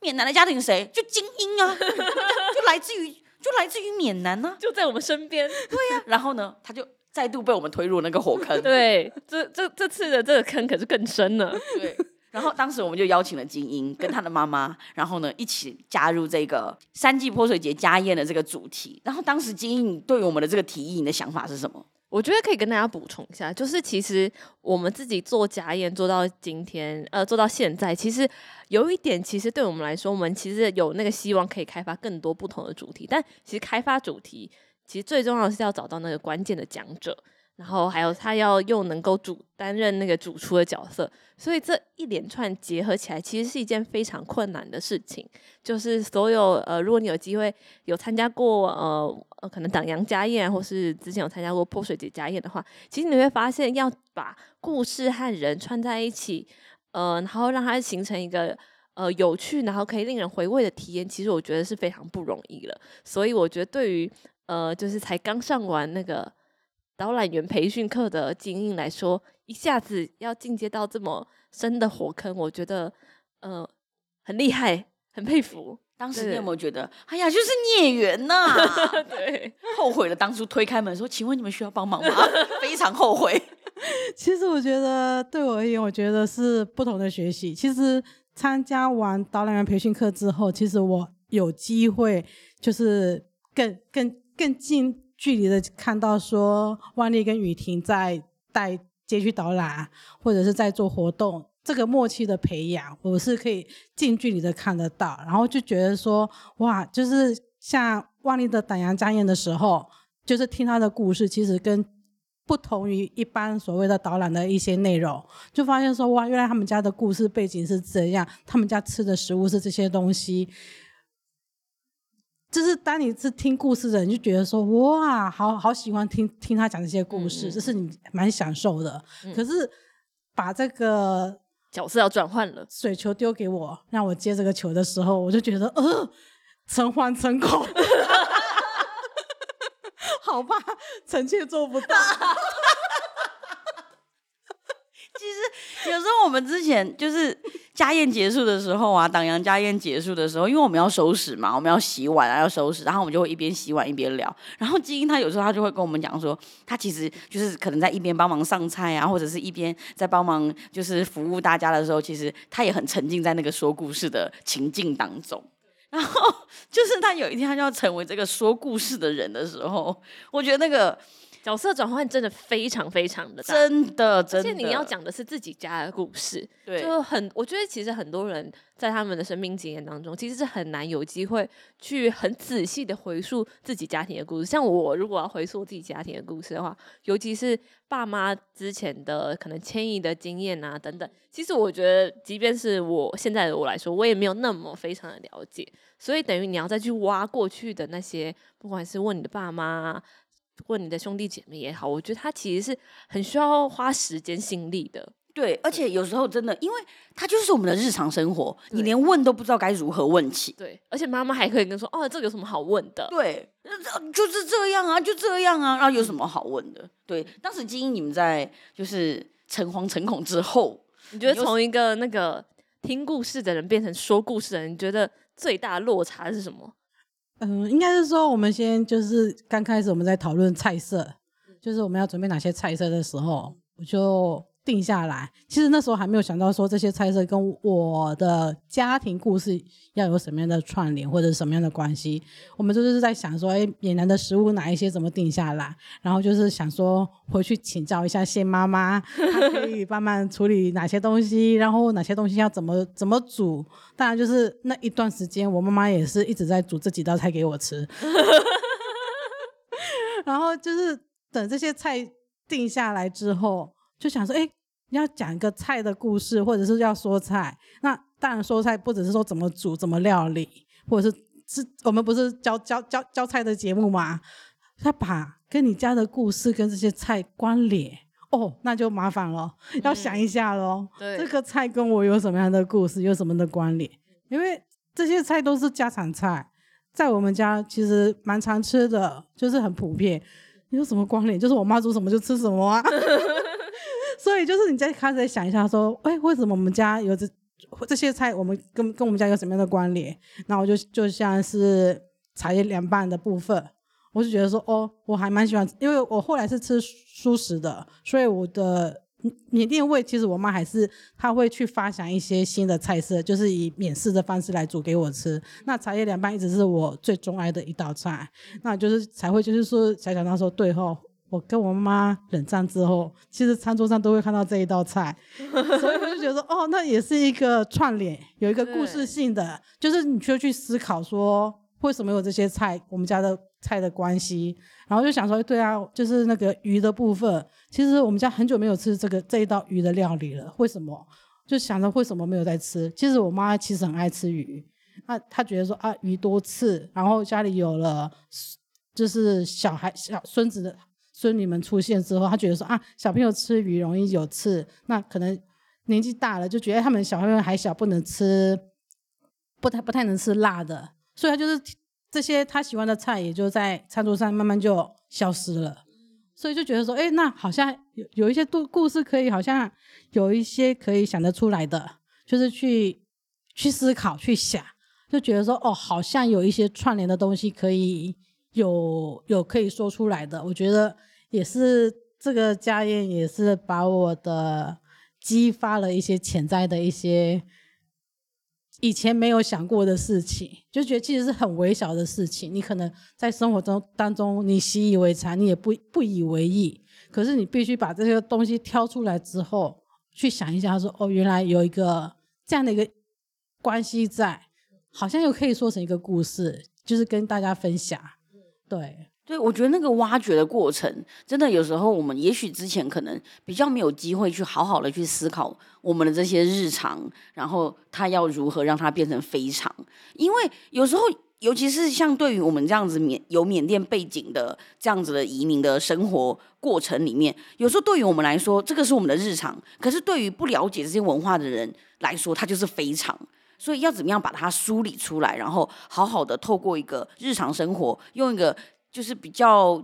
A: 缅南的家庭谁？就精英啊，<laughs> 就来自于就来自于缅南呢、啊，
B: 就在我们身边。对
A: 呀、啊，然后呢，他就。再度被我们推入那个火坑。
B: 对，这这这次的这个坑可是更深了。
A: 对，然后当时我们就邀请了精英跟他的妈妈，<laughs> 然后呢一起加入这个三季泼水节家宴的这个主题。然后当时精英对于我们的这个提议，你的想法是什么？
B: 我觉得可以跟大家补充一下，就是其实我们自己做家宴做到今天，呃，做到现在，其实有一点，其实对我们来说，我们其实有那个希望可以开发更多不同的主题。但其实开发主题。其实最重要的是要找到那个关键的讲者，然后还有他要又能够主担任那个主厨的角色，所以这一连串结合起来，其实是一件非常困难的事情。就是所有呃，如果你有机会有参加过呃呃，可能党阳家宴，或是之前有参加过泼水节家宴的话，其实你会发现要把故事和人串在一起，呃，然后让它形成一个呃有趣，然后可以令人回味的体验，其实我觉得是非常不容易了。所以我觉得对于呃，就是才刚上完那个导览员培训课的经验来说，一下子要进阶到这么深的火坑，我觉得呃很厉害，很佩服。
A: 当时你有没有觉得，哎呀，就是孽缘呐？<laughs>
B: 对，
A: 后悔了当初推开门说，请问你们需要帮忙吗？<laughs> 非常后悔。<laughs>
C: 其实我觉得对我而言，我觉得是不同的学习。其实参加完导览员培训课之后，其实我有机会就是更更。更近距离的看到说，万丽跟雨婷在带街区导览，或者是在做活动，这个默契的培养，我是可以近距离的看得到，然后就觉得说，哇，就是像万丽的党阳家宴的时候，就是听他的故事，其实跟不同于一般所谓的导览的一些内容，就发现说，哇，原来他们家的故事背景是这样，他们家吃的食物是这些东西。就是当你是听故事的人，就觉得说哇，好好喜欢听听他讲这些故事，这、嗯、是你蛮享受的。嗯、可是把这个
B: 角色要转换了，
C: 水球丢给我，让我接这个球的时候，我就觉得呃，诚惶诚恐，<laughs> 好吧，臣妾做不到。
A: 其实有时候我们之前就是。家宴结束的时候啊，党阳家宴结束的时候，因为我们要收拾嘛，我们要洗碗啊，要收拾，然后我们就会一边洗碗一边聊。然后基因他有时候他就会跟我们讲说，他其实就是可能在一边帮忙上菜啊，或者是一边在帮忙就是服务大家的时候，其实他也很沉浸在那个说故事的情境当中。然后 <laughs> 就是他有一天他就要成为这个说故事的人的时候，我觉得那个。
B: 角色转换真的非常非常的大，
A: 真的，真的。
B: 而且你要讲的是自己家的故事，
A: 对，
B: 就很，我觉得其实很多人在他们的生命经验当中，其实是很难有机会去很仔细的回溯自己家庭的故事。像我如果要回溯自己家庭的故事的话，尤其是爸妈之前的可能迁移的经验啊等等，其实我觉得，即便是我现在的我来说，我也没有那么非常的了解，所以等于你要再去挖过去的那些，不管是问你的爸妈。问你的兄弟姐妹也好，我觉得他其实是很需要花时间心力的。
A: 对，而且有时候真的，因为他就是我们的日常生活，你连问都不知道该如何问起。
B: 对，而且妈妈还可以跟说：“哦，这个有什么好问的？”
A: 对，就是这样啊，就这样啊，然后有什么好问的？对，当时基因你们在就是诚惶诚恐之后，
B: 你觉得从一个那个听故事的人变成说故事的人，你觉得最大的落差是什么？
C: 嗯，应该是说，我们先就是刚开始我们在讨论菜色，就是我们要准备哪些菜色的时候，我就。定下来，其实那时候还没有想到说这些菜色跟我的家庭故事要有什么样的串联或者什么样的关系。我们就是在想说，哎，闽南的食物哪一些怎么定下来？然后就是想说回去请教一下谢妈妈，可以帮忙处理哪些东西，然后哪些东西要怎么怎么煮。当然就是那一段时间，我妈妈也是一直在煮这几道菜给我吃。<laughs> 然后就是等这些菜定下来之后。就想说，哎，你要讲一个菜的故事，或者是要说菜。那当然说菜不只是说怎么煮、怎么料理，或者是是我们不是教教教教菜的节目吗？他把跟你家的故事跟这些菜关联，哦，那就麻烦了，要想一下喽。对，这个菜跟我有什么样的故事，有什么的关联？因为这些菜都是家常菜，在我们家其实蛮常吃的，就是很普遍。有什么关联？就是我妈煮什么就吃什么啊。<laughs> 所以就是你再开始想一下，说，哎，为什么我们家有这这些菜，我们跟跟我们家有什么样的关联？然后我就就像是茶叶凉拌的部分，我就觉得说，哦，我还蛮喜欢，因为我后来是吃素食的，所以我的缅甸味其实我妈还是她会去发想一些新的菜色，就是以免试的方式来煮给我吃。那茶叶凉拌一直是我最钟爱的一道菜，那就是才会就是说才想到说，对吼。我跟我妈冷战之后，其实餐桌上都会看到这一道菜，<laughs> 所以我就觉得说，哦，那也是一个串联，有一个故事性的，就是你需要去思考说，为什么有这些菜，我们家的菜的关系，然后就想说，对啊，就是那个鱼的部分，其实我们家很久没有吃这个这一道鱼的料理了，为什么？就想着为什么没有在吃？其实我妈其实很爱吃鱼，她她觉得说啊，鱼多刺，然后家里有了就是小孩小孙子的。孙女们出现之后，他觉得说啊，小朋友吃鱼容易有刺，那可能年纪大了就觉得他们小朋友还小，不能吃，不太不太能吃辣的，所以他就是这些他喜欢的菜也就在餐桌上慢慢就消失了，所以就觉得说，哎，那好像有有一些故故事可以，好像有一些可以想得出来的，就是去去思考去想，就觉得说，哦，好像有一些串联的东西可以。有有可以说出来的，我觉得也是这个家宴，也是把我的激发了一些潜在的一些以前没有想过的事情，就觉得其实是很微小的事情，你可能在生活中当中你习以为常，你也不不以为意，可是你必须把这些东西挑出来之后，去想一下说，哦，原来有一个这样的一个关系在，好像又可以说成一个故事，就是跟大家分享。对，
A: 对，我觉得那个挖掘的过程，真的有时候我们也许之前可能比较没有机会去好好的去思考我们的这些日常，然后它要如何让它变成非常，因为有时候尤其是像对于我们这样子缅有缅甸背景的这样子的移民的生活过程里面，有时候对于我们来说，这个是我们的日常；可是对于不了解这些文化的人来说，它就是非常。所以要怎么样把它梳理出来，然后好好的透过一个日常生活，用一个就是比较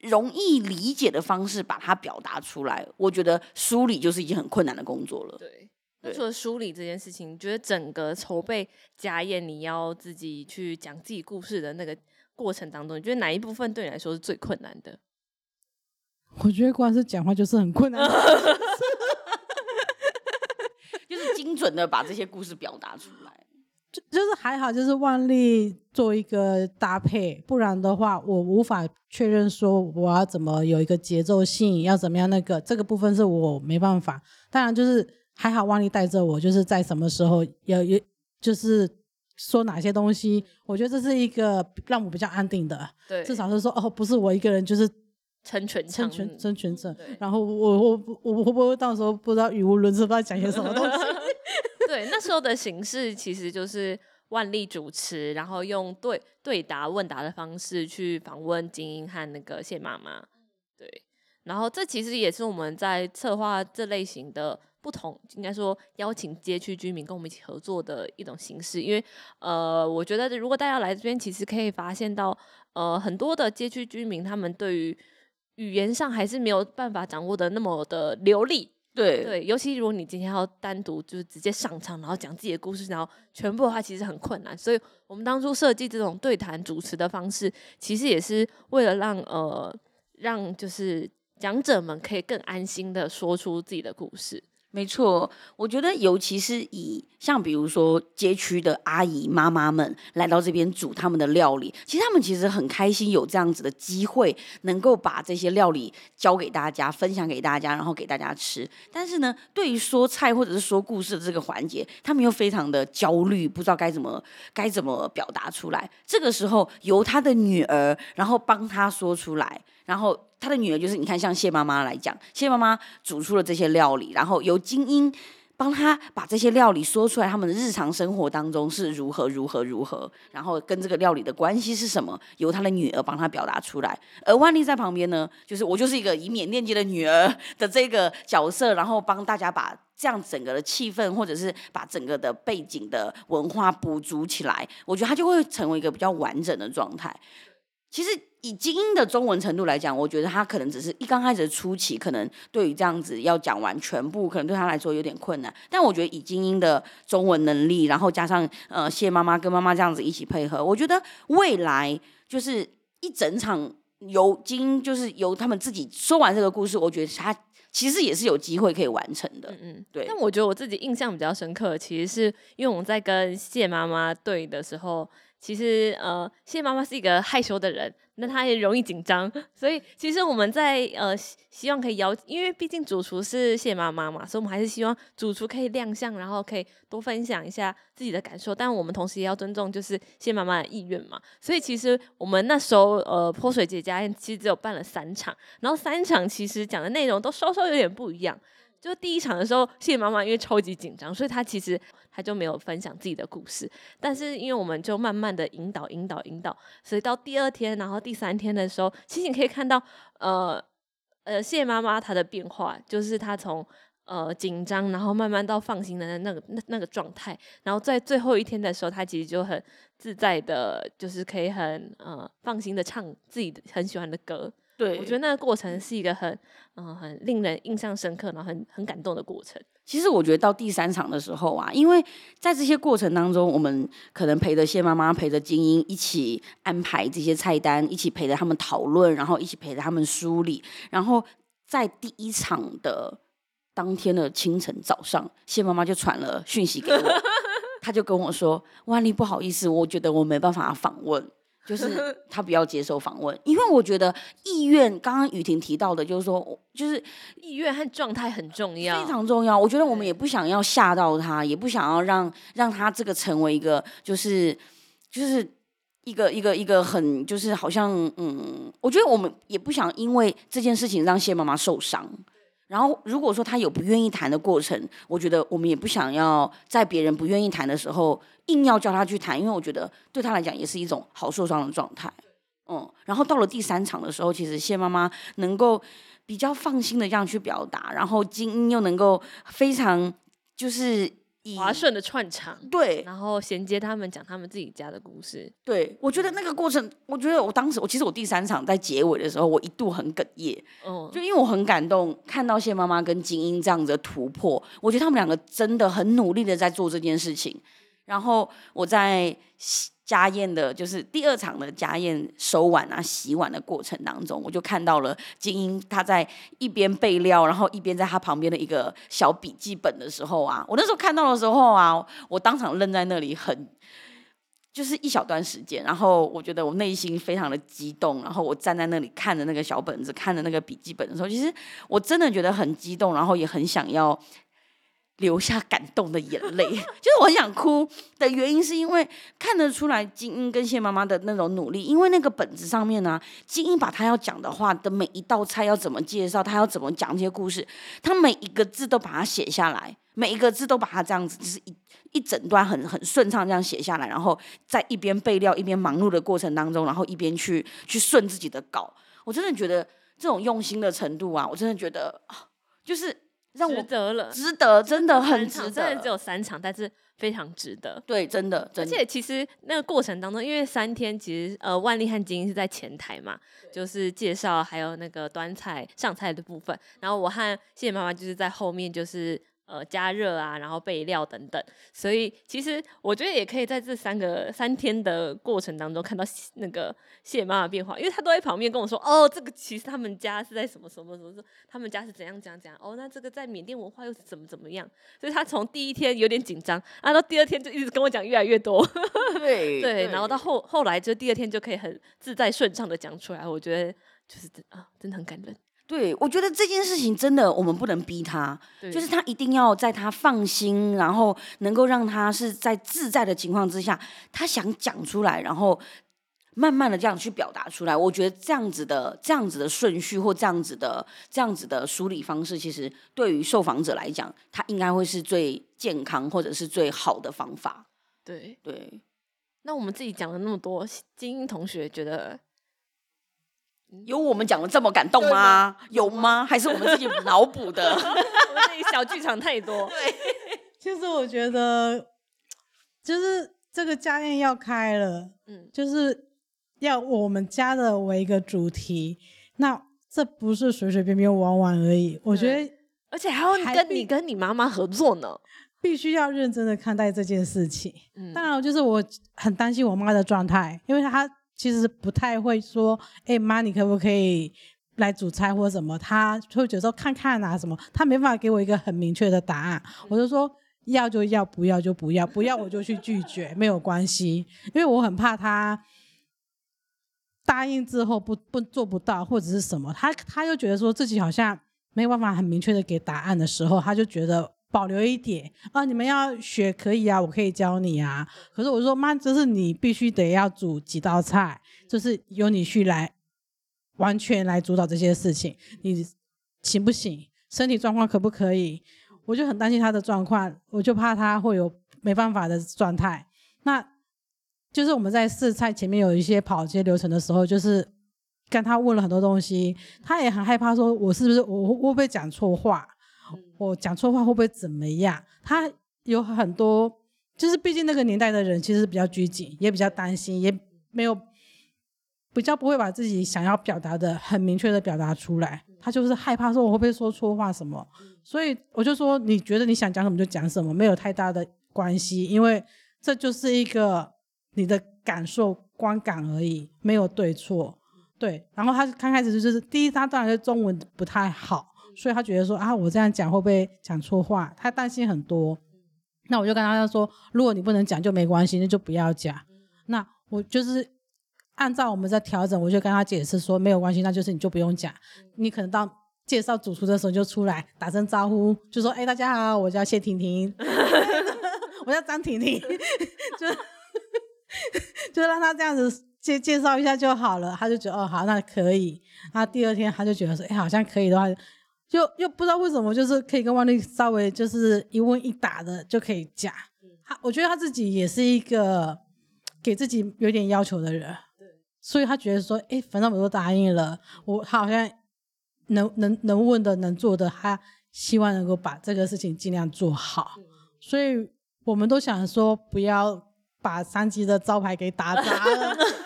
A: 容易理解的方式把它表达出来。我觉得梳理就是一件很困难的工作了。
B: 对。那除了梳理这件事情，你觉得整个筹备家宴，你要自己去讲自己故事的那个过程当中，你觉得哪一部分对你来说是最困难的？
C: 我觉得光是讲话就是很困难，<laughs>
A: 就是精准的把这些故事表达出来。
C: 就就是还好，就是万历做一个搭配，不然的话，我无法确认说我要怎么有一个节奏性，要怎么样那个这个部分是我没办法。当然就是。还好，万历带着我，就是在什么时候要有，就是说哪些东西，我觉得这是一个让我比较安定的。
B: 对，
C: 至少是说哦，不是我一个人，就是
B: 成全
C: 成全成全程。然后我我我我会不会到时候不知道语无伦次，不知道讲些什么东西？<laughs>
B: 对，那时候的形式其实就是万历主持，然后用对对答问答的方式去访问精英和那个谢妈妈。对，然后这其实也是我们在策划这类型的。不同，应该说邀请街区居民跟我们一起合作的一种形式，因为呃，我觉得如果大家来这边，其实可以发现到，呃，很多的街区居民他们对于语言上还是没有办法掌握的那么的流利，
A: 对。
B: 对，尤其如果你今天要单独就是直接上场，然后讲自己的故事，然后全部的话，其实很困难，所以我们当初设计这种对谈主持的方式，其实也是为了让呃让就是讲者们可以更安心的说出自己的故事。
A: 没错，我觉得尤其是以像比如说街区的阿姨妈妈们来到这边煮他们的料理，其实他们其实很开心有这样子的机会，能够把这些料理教给大家，分享给大家，然后给大家吃。但是呢，对于说菜或者是说故事的这个环节，他们又非常的焦虑，不知道该怎么该怎么表达出来。这个时候由他的女儿，然后帮他说出来，然后。他的女儿就是你看，像谢妈妈来讲，谢妈妈煮出了这些料理，然后由金英帮他把这些料理说出来，他们的日常生活当中是如何如何如何，然后跟这个料理的关系是什么，由他的女儿帮他表达出来。而万丽在旁边呢，就是我就是一个以缅甸籍的女儿的这个角色，然后帮大家把这样整个的气氛，或者是把整个的背景的文化补足起来，我觉得他就会成为一个比较完整的状态。其实以精英的中文程度来讲，我觉得他可能只是一刚开始的初期，可能对于这样子要讲完全部，可能对他来说有点困难。但我觉得以精英的中文能力，然后加上呃谢妈妈跟妈妈这样子一起配合，我觉得未来就是一整场由金英就是由他们自己说完这个故事，我觉得他其实也是有机会可以完成的。嗯嗯，对。
B: 但我觉得我自己印象比较深刻，其实是因为我们在跟谢妈妈对的时候。其实，呃，谢妈妈是一个害羞的人，那她也容易紧张，<laughs> 所以其实我们在呃希望可以邀，因为毕竟主厨是谢妈妈嘛，所以我们还是希望主厨可以亮相，然后可以多分享一下自己的感受，但我们同时也要尊重就是谢妈妈的意愿嘛。所以其实我们那时候呃泼水节家宴其实只有办了三场，然后三场其实讲的内容都稍稍有点不一样。就第一场的时候，谢妈妈因为超级紧张，所以她其实她就没有分享自己的故事。但是因为我们就慢慢的引导、引导、引导，所以到第二天，然后第三天的时候，其实你可以看到，呃呃，谢妈妈她的变化，就是她从呃紧张，然后慢慢到放心的那个那那个状态，然后在最后一天的时候，她其实就很自在的，就是可以很呃放心的唱自己很喜欢的歌。
A: 对，
B: 我觉得那个过程是一个很，嗯、呃，很令人印象深刻，然后很很感动的过程。
A: 其实我觉得到第三场的时候啊，因为在这些过程当中，我们可能陪着谢妈妈，陪着精英一起安排这些菜单，一起陪着他们讨论，然后一起陪着他们梳理。然后在第一场的当天的清晨早上，谢妈妈就传了讯息给我，<laughs> 她就跟我说：“万丽，不好意思，我觉得我没办法访问。”就是他不要接受访问，因为我觉得意愿，刚刚雨婷提到的，就是说，就是
B: 意愿和状态很重要，
A: 非常重要。我觉得我们也不想要吓到他，也不想要让让他这个成为一个，就是就是一个一个一个很，就是好像嗯，我觉得我们也不想因为这件事情让谢妈妈受伤。然后如果说他有不愿意谈的过程，我觉得我们也不想要在别人不愿意谈的时候硬要叫他去谈，因为我觉得对他来讲也是一种好受伤的状态。嗯，然后到了第三场的时候，其实谢妈妈能够比较放心的这样去表达，然后金英又能够非常就是。
B: 滑顺的串场，
A: 对，
B: 然后衔接他们讲他们自己家的故事。
A: 对，我觉得那个过程，我觉得我当时，我其实我第三场在结尾的时候，我一度很哽咽。嗯，就因为我很感动，看到谢妈妈跟精英这样子的突破，我觉得他们两个真的很努力的在做这件事情。然后我在。家宴的，就是第二场的家宴收碗啊、洗碗的过程当中，我就看到了金英他在一边备料，然后一边在他旁边的一个小笔记本的时候啊，我那时候看到的时候啊，我当场愣在那里，很就是一小段时间，然后我觉得我内心非常的激动，然后我站在那里看着那个小本子，看着那个笔记本的时候，其实我真的觉得很激动，然后也很想要。流下感动的眼泪，<laughs> 就是我很想哭的原因，是因为看得出来金英跟谢妈妈的那种努力。因为那个本子上面呢、啊，金英把她要讲的话的每一道菜要怎么介绍，她要怎么讲这些故事，她每一个字都把它写下来，每一个字都把它这样子，就是一一整段很很顺畅这样写下来，然后在一边备料一边忙碌的过程当中，然后一边去去顺自己的稿。我真的觉得这种用心的程度啊，我真的觉得就是。让我
B: 值得了，
A: 值得，真的很值得。
B: 真的只有三场，但是非常值得。
A: 对，真的，真的。
B: 而且其实那个过程当中，因为三天其实呃，万丽和金是在前台嘛，就是介绍还有那个端菜上菜的部分，然后我和谢谢妈妈就是在后面就是。呃，加热啊，然后备料等等，所以其实我觉得也可以在这三个三天的过程当中看到那个谢妈妈变化，因为她都在旁边跟我说，哦，这个其实他们家是在什么什么什么，他们家是怎样怎样怎样，哦，那这个在缅甸文化又是怎么怎么样，所以她从第一天有点紧张，啊，到第二天就一直跟我讲越来越多，
A: 对 <laughs>
B: 对，然后到后后来就第二天就可以很自在顺畅的讲出来，我觉得就是啊，真的很感人。
A: 对，我觉得这件事情真的，我们不能逼他，就是他一定要在他放心，然后能够让他是在自在的情况之下，他想讲出来，然后慢慢的这样去表达出来。我觉得这样子的、这样子的顺序或这样子的、这样子的梳理方式，其实对于受访者来讲，他应该会是最健康或者是最好的方法。
B: 对
A: 对，
B: 那我们自己讲了那么多，精英同学觉得。
A: 有我们讲的这么感动吗？有吗？还是我们自己脑补的？<laughs>
B: 我们自己小剧场太多。
A: 对，<laughs>
C: 其实我觉得，就是这个家宴要开了，嗯，就是要我们家的为一个主题。那这不是随随便便玩玩而已。我觉得，
B: 而且还要跟你跟你妈妈合作呢，
C: 必须要认真的看待这件事情。嗯，当然，就是我很担心我妈的状态，因为她。其实不太会说，哎、欸、妈，你可不可以来煮菜或什么？他会觉得说看看啊什么，他没办法给我一个很明确的答案。我就说要就要，不要就不要，不要我就去拒绝，没有关系，因为我很怕他答应之后不不做不到或者是什么，他他又觉得说自己好像没有办法很明确的给答案的时候，他就觉得。保留一点啊，你们要学可以啊，我可以教你啊。可是我说妈，就是你必须得要煮几道菜，就是由你去来完全来主导这些事情，你行不行？身体状况可不可以？我就很担心他的状况，我就怕他会有没办法的状态。那就是我们在试菜前面有一些跑这些流程的时候，就是跟他问了很多东西，他也很害怕，说我是不是我会不会讲错话？我讲错话会不会怎么样？他有很多，就是毕竟那个年代的人其实比较拘谨，也比较担心，也没有比较不会把自己想要表达的很明确的表达出来。他就是害怕说我会不会说错话什么，所以我就说你觉得你想讲什么就讲什么，没有太大的关系，因为这就是一个你的感受观感而已，没有对错。对，然后他刚开始就是第一，他当然是中文不太好。所以他觉得说啊，我这样讲会不会讲错话？他担心很多。那我就跟他说，如果你不能讲就没关系，那就不要讲。那我就是按照我们在调整，我就跟他解释说没有关系，那就是你就不用讲。你可能到介绍主厨的时候就出来打声招呼，就说哎，大家好，我叫谢婷婷，<laughs> 我叫张婷婷，<laughs> 就就让他这样子介介绍一下就好了。他就觉得哦好，那可以。他第二天他就觉得说哎，好像可以的话。又又不知道为什么，就是可以跟万丽稍微就是一问一答的就可以讲。他我觉得他自己也是一个给自己有点要求的人，所以他觉得说，哎，反正我都答应了，我他好像能能能问的能做的，他希望能够把这个事情尽量做好。所以我们都想说，不要把三级的招牌给打砸了，<laughs>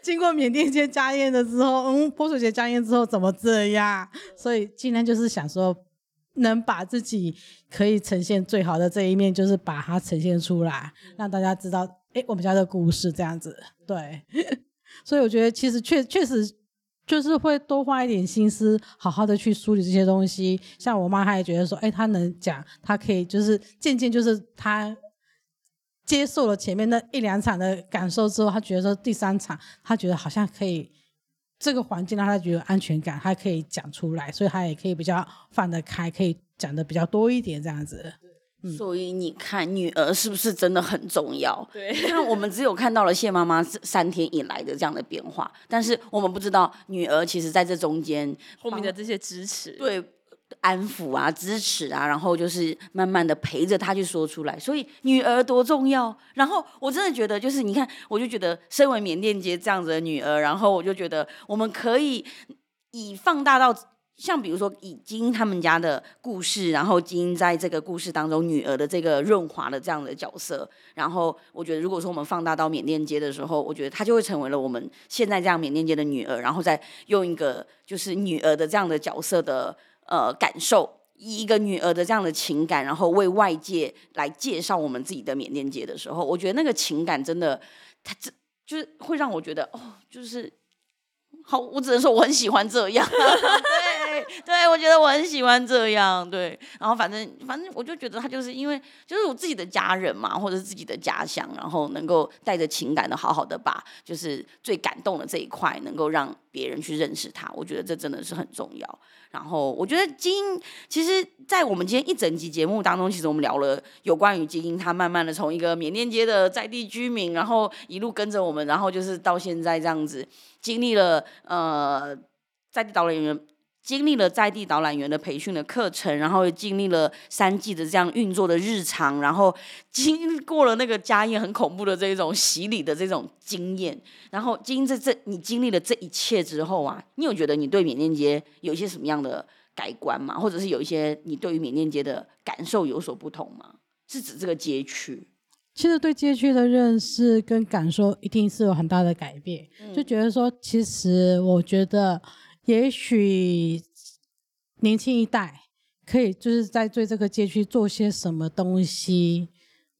C: <laughs> 经过缅甸街家宴的时候，嗯，泼水节家宴之后怎么这样？所以今天就是想说，能把自己可以呈现最好的这一面，就是把它呈现出来，让大家知道，哎，我们家的故事这样子。对，<laughs> 所以我觉得其实确确实。就是会多花一点心思，好好的去梳理这些东西。像我妈，她也觉得说，哎，她能讲，她可以，就是渐渐就是她接受了前面那一两场的感受之后，他觉得说第三场，他觉得好像可以，这个环境让他觉得安全感，她可以讲出来，所以他也可以比较放得开，可以讲的比较多一点这样子。
A: 所以你看，女儿是不是真的很重要？
B: 对，
A: 那我们只有看到了谢妈妈三天以来的这样的变化，但是我们不知道女儿其实在这中间
B: 后面的这些支持，
A: 对，安抚啊，支持啊，然后就是慢慢的陪着她去说出来。所以女儿多重要。然后我真的觉得，就是你看，我就觉得身为缅甸街这样子的女儿，然后我就觉得我们可以以放大到。像比如说以金他们家的故事，然后金在这个故事当中女儿的这个润滑的这样的角色，然后我觉得如果说我们放大到缅甸街的时候，我觉得她就会成为了我们现在这样缅甸街的女儿，然后再用一个就是女儿的这样的角色的呃感受，以一个女儿的这样的情感，然后为外界来介绍我们自己的缅甸节的时候，我觉得那个情感真的，它这就是会让我觉得哦，就是。好，我只能说我很喜欢这样，<laughs> 对对，我觉得我很喜欢这样，对。然后反正反正我就觉得他就是因为就是我自己的家人嘛，或者是自己的家乡，然后能够带着情感的好好的把就是最感动的这一块能够让别人去认识他，我觉得这真的是很重要。然后我觉得金英，其实，在我们今天一整集节目当中，其实我们聊了有关于金英，他慢慢的从一个缅甸街的在地居民，然后一路跟着我们，然后就是到现在这样子，经历了呃在地导演员。经历了在地导览员的培训的课程，然后又经历了三季的这样运作的日常，然后经过了那个家宴很恐怖的这种洗礼的这种经验，然后经这这你经历了这一切之后啊，你有觉得你对缅甸街有一些什么样的改观吗？或者是有一些你对于缅甸街的感受有所不同吗？是指这个街区？
C: 其实对街区的认识跟感受一定是有很大的改变，嗯、就觉得说，其实我觉得。也许年轻一代可以就是在对这个街区做些什么东西，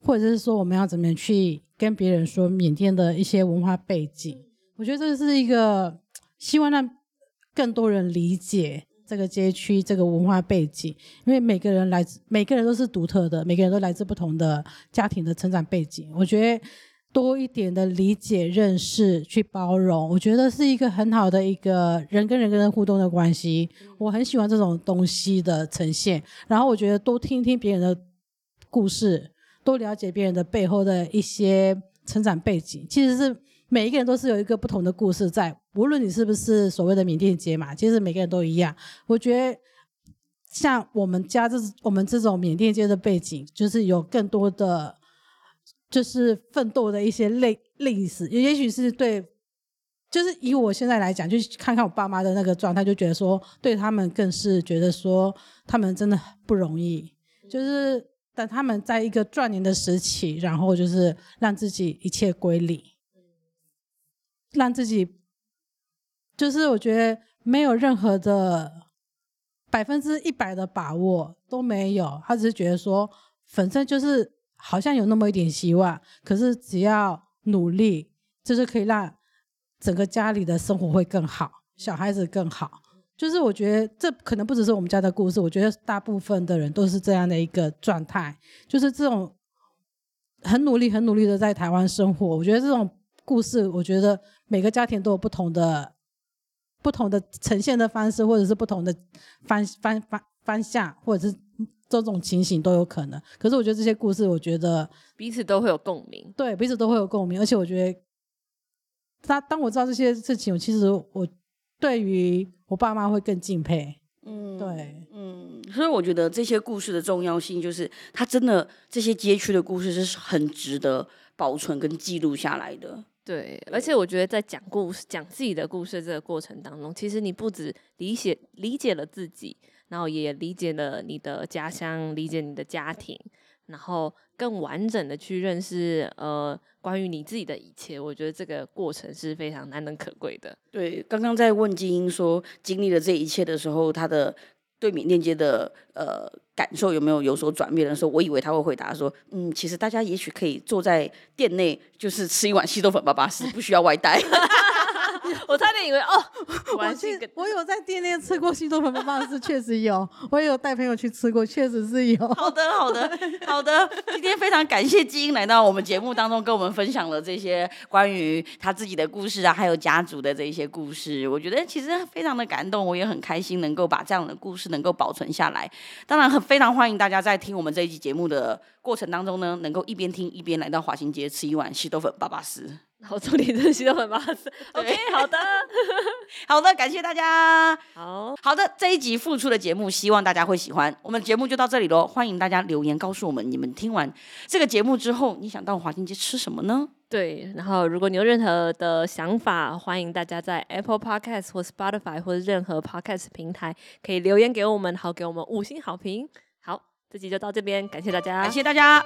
C: 或者是说我们要怎么样去跟别人说缅甸的一些文化背景。我觉得这是一个希望让更多人理解这个街区这个文化背景，因为每个人来自，每个人都是独特的，每个人都来自不同的家庭的成长背景。我觉得。多一点的理解、认识、去包容，我觉得是一个很好的一个人跟人跟人互动的关系。我很喜欢这种东西的呈现。然后我觉得多听听别人的故事，多了解别人的背后的一些成长背景。其实是每一个人都是有一个不同的故事在，无论你是不是所谓的缅甸街嘛，其实每个人都一样。我觉得像我们家这我们这种缅甸街的背景，就是有更多的。就是奋斗的一些历历史，也也许是对，就是以我现在来讲，就看看我爸妈的那个状态，就觉得说，对他们更是觉得说，他们真的不容易。就是等他们在一个壮年的时期，然后就是让自己一切归零，让自己，就是我觉得没有任何的百分之一百的把握都没有，他只是觉得说，反正就是。好像有那么一点希望，可是只要努力，就是可以让整个家里的生活会更好，小孩子更好。就是我觉得这可能不只是我们家的故事，我觉得大部分的人都是这样的一个状态，就是这种很努力、很努力的在台湾生活。我觉得这种故事，我觉得每个家庭都有不同的、不同的呈现的方式，或者是不同的方方方方向，或者是。这种情形都有可能，可是我觉得这些故事，我觉得
B: 彼此都会有共鸣，
C: 对，彼此都会有共鸣。而且我觉得，他当我知道这些事情，其实我对于我爸妈会更敬佩，嗯，对，
A: 嗯，所以我觉得这些故事的重要性，就是它真的这些街区的故事是很值得保存跟记录下来的。
B: 对，而且我觉得在讲故事、讲自己的故事这个过程当中，其实你不止理解理解了自己，然后也理解了你的家乡，理解你的家庭，然后更完整的去认识呃关于你自己的一切。我觉得这个过程是非常难能可贵的。
A: 对，刚刚在问金英说经历了这一切的时候，他的。对缅甸街的呃感受有没有有所转变的时候，我以为他会回答说，嗯，其实大家也许可以坐在店内，就是吃一碗稀豆粉巴巴斯，不需要外带。<laughs> <laughs>
B: 我差点以为哦，<laughs>
C: 我去，我有在店内吃过稀豆粉巴巴斯，确实有，<laughs> 我也有带朋友去吃过，确实是有。
A: 好的，好的，好的。今天非常感谢基因来到我们节目当中，跟我们分享了这些关于他自己的故事啊，还有家族的这一些故事。我觉得其实非常的感动，我也很开心能够把这样的故事能够保存下来。当然，很非常欢迎大家在听我们这一期节目的过程当中呢，能够一边听一边来到华新街吃一碗西豆粉巴巴斯。
B: 好，祝你这稀豆粉巴巴斯。OK，好的，<laughs>
A: 好的，感谢大家。
B: 好
A: 好的，这一集付出的节目，希望大家会喜欢。我们节目就到这里喽，欢迎大家留言告诉我们，你们听完这个节目之后，你想到华新街吃什么呢？
B: 对，然后如果你有任何的想法，欢迎大家在 Apple Podcast 或 Spotify 或者任何 Podcast 平台可以留言给我们，好给我们五星好评。好，这集就到这边，感谢大家，
A: 感谢大家。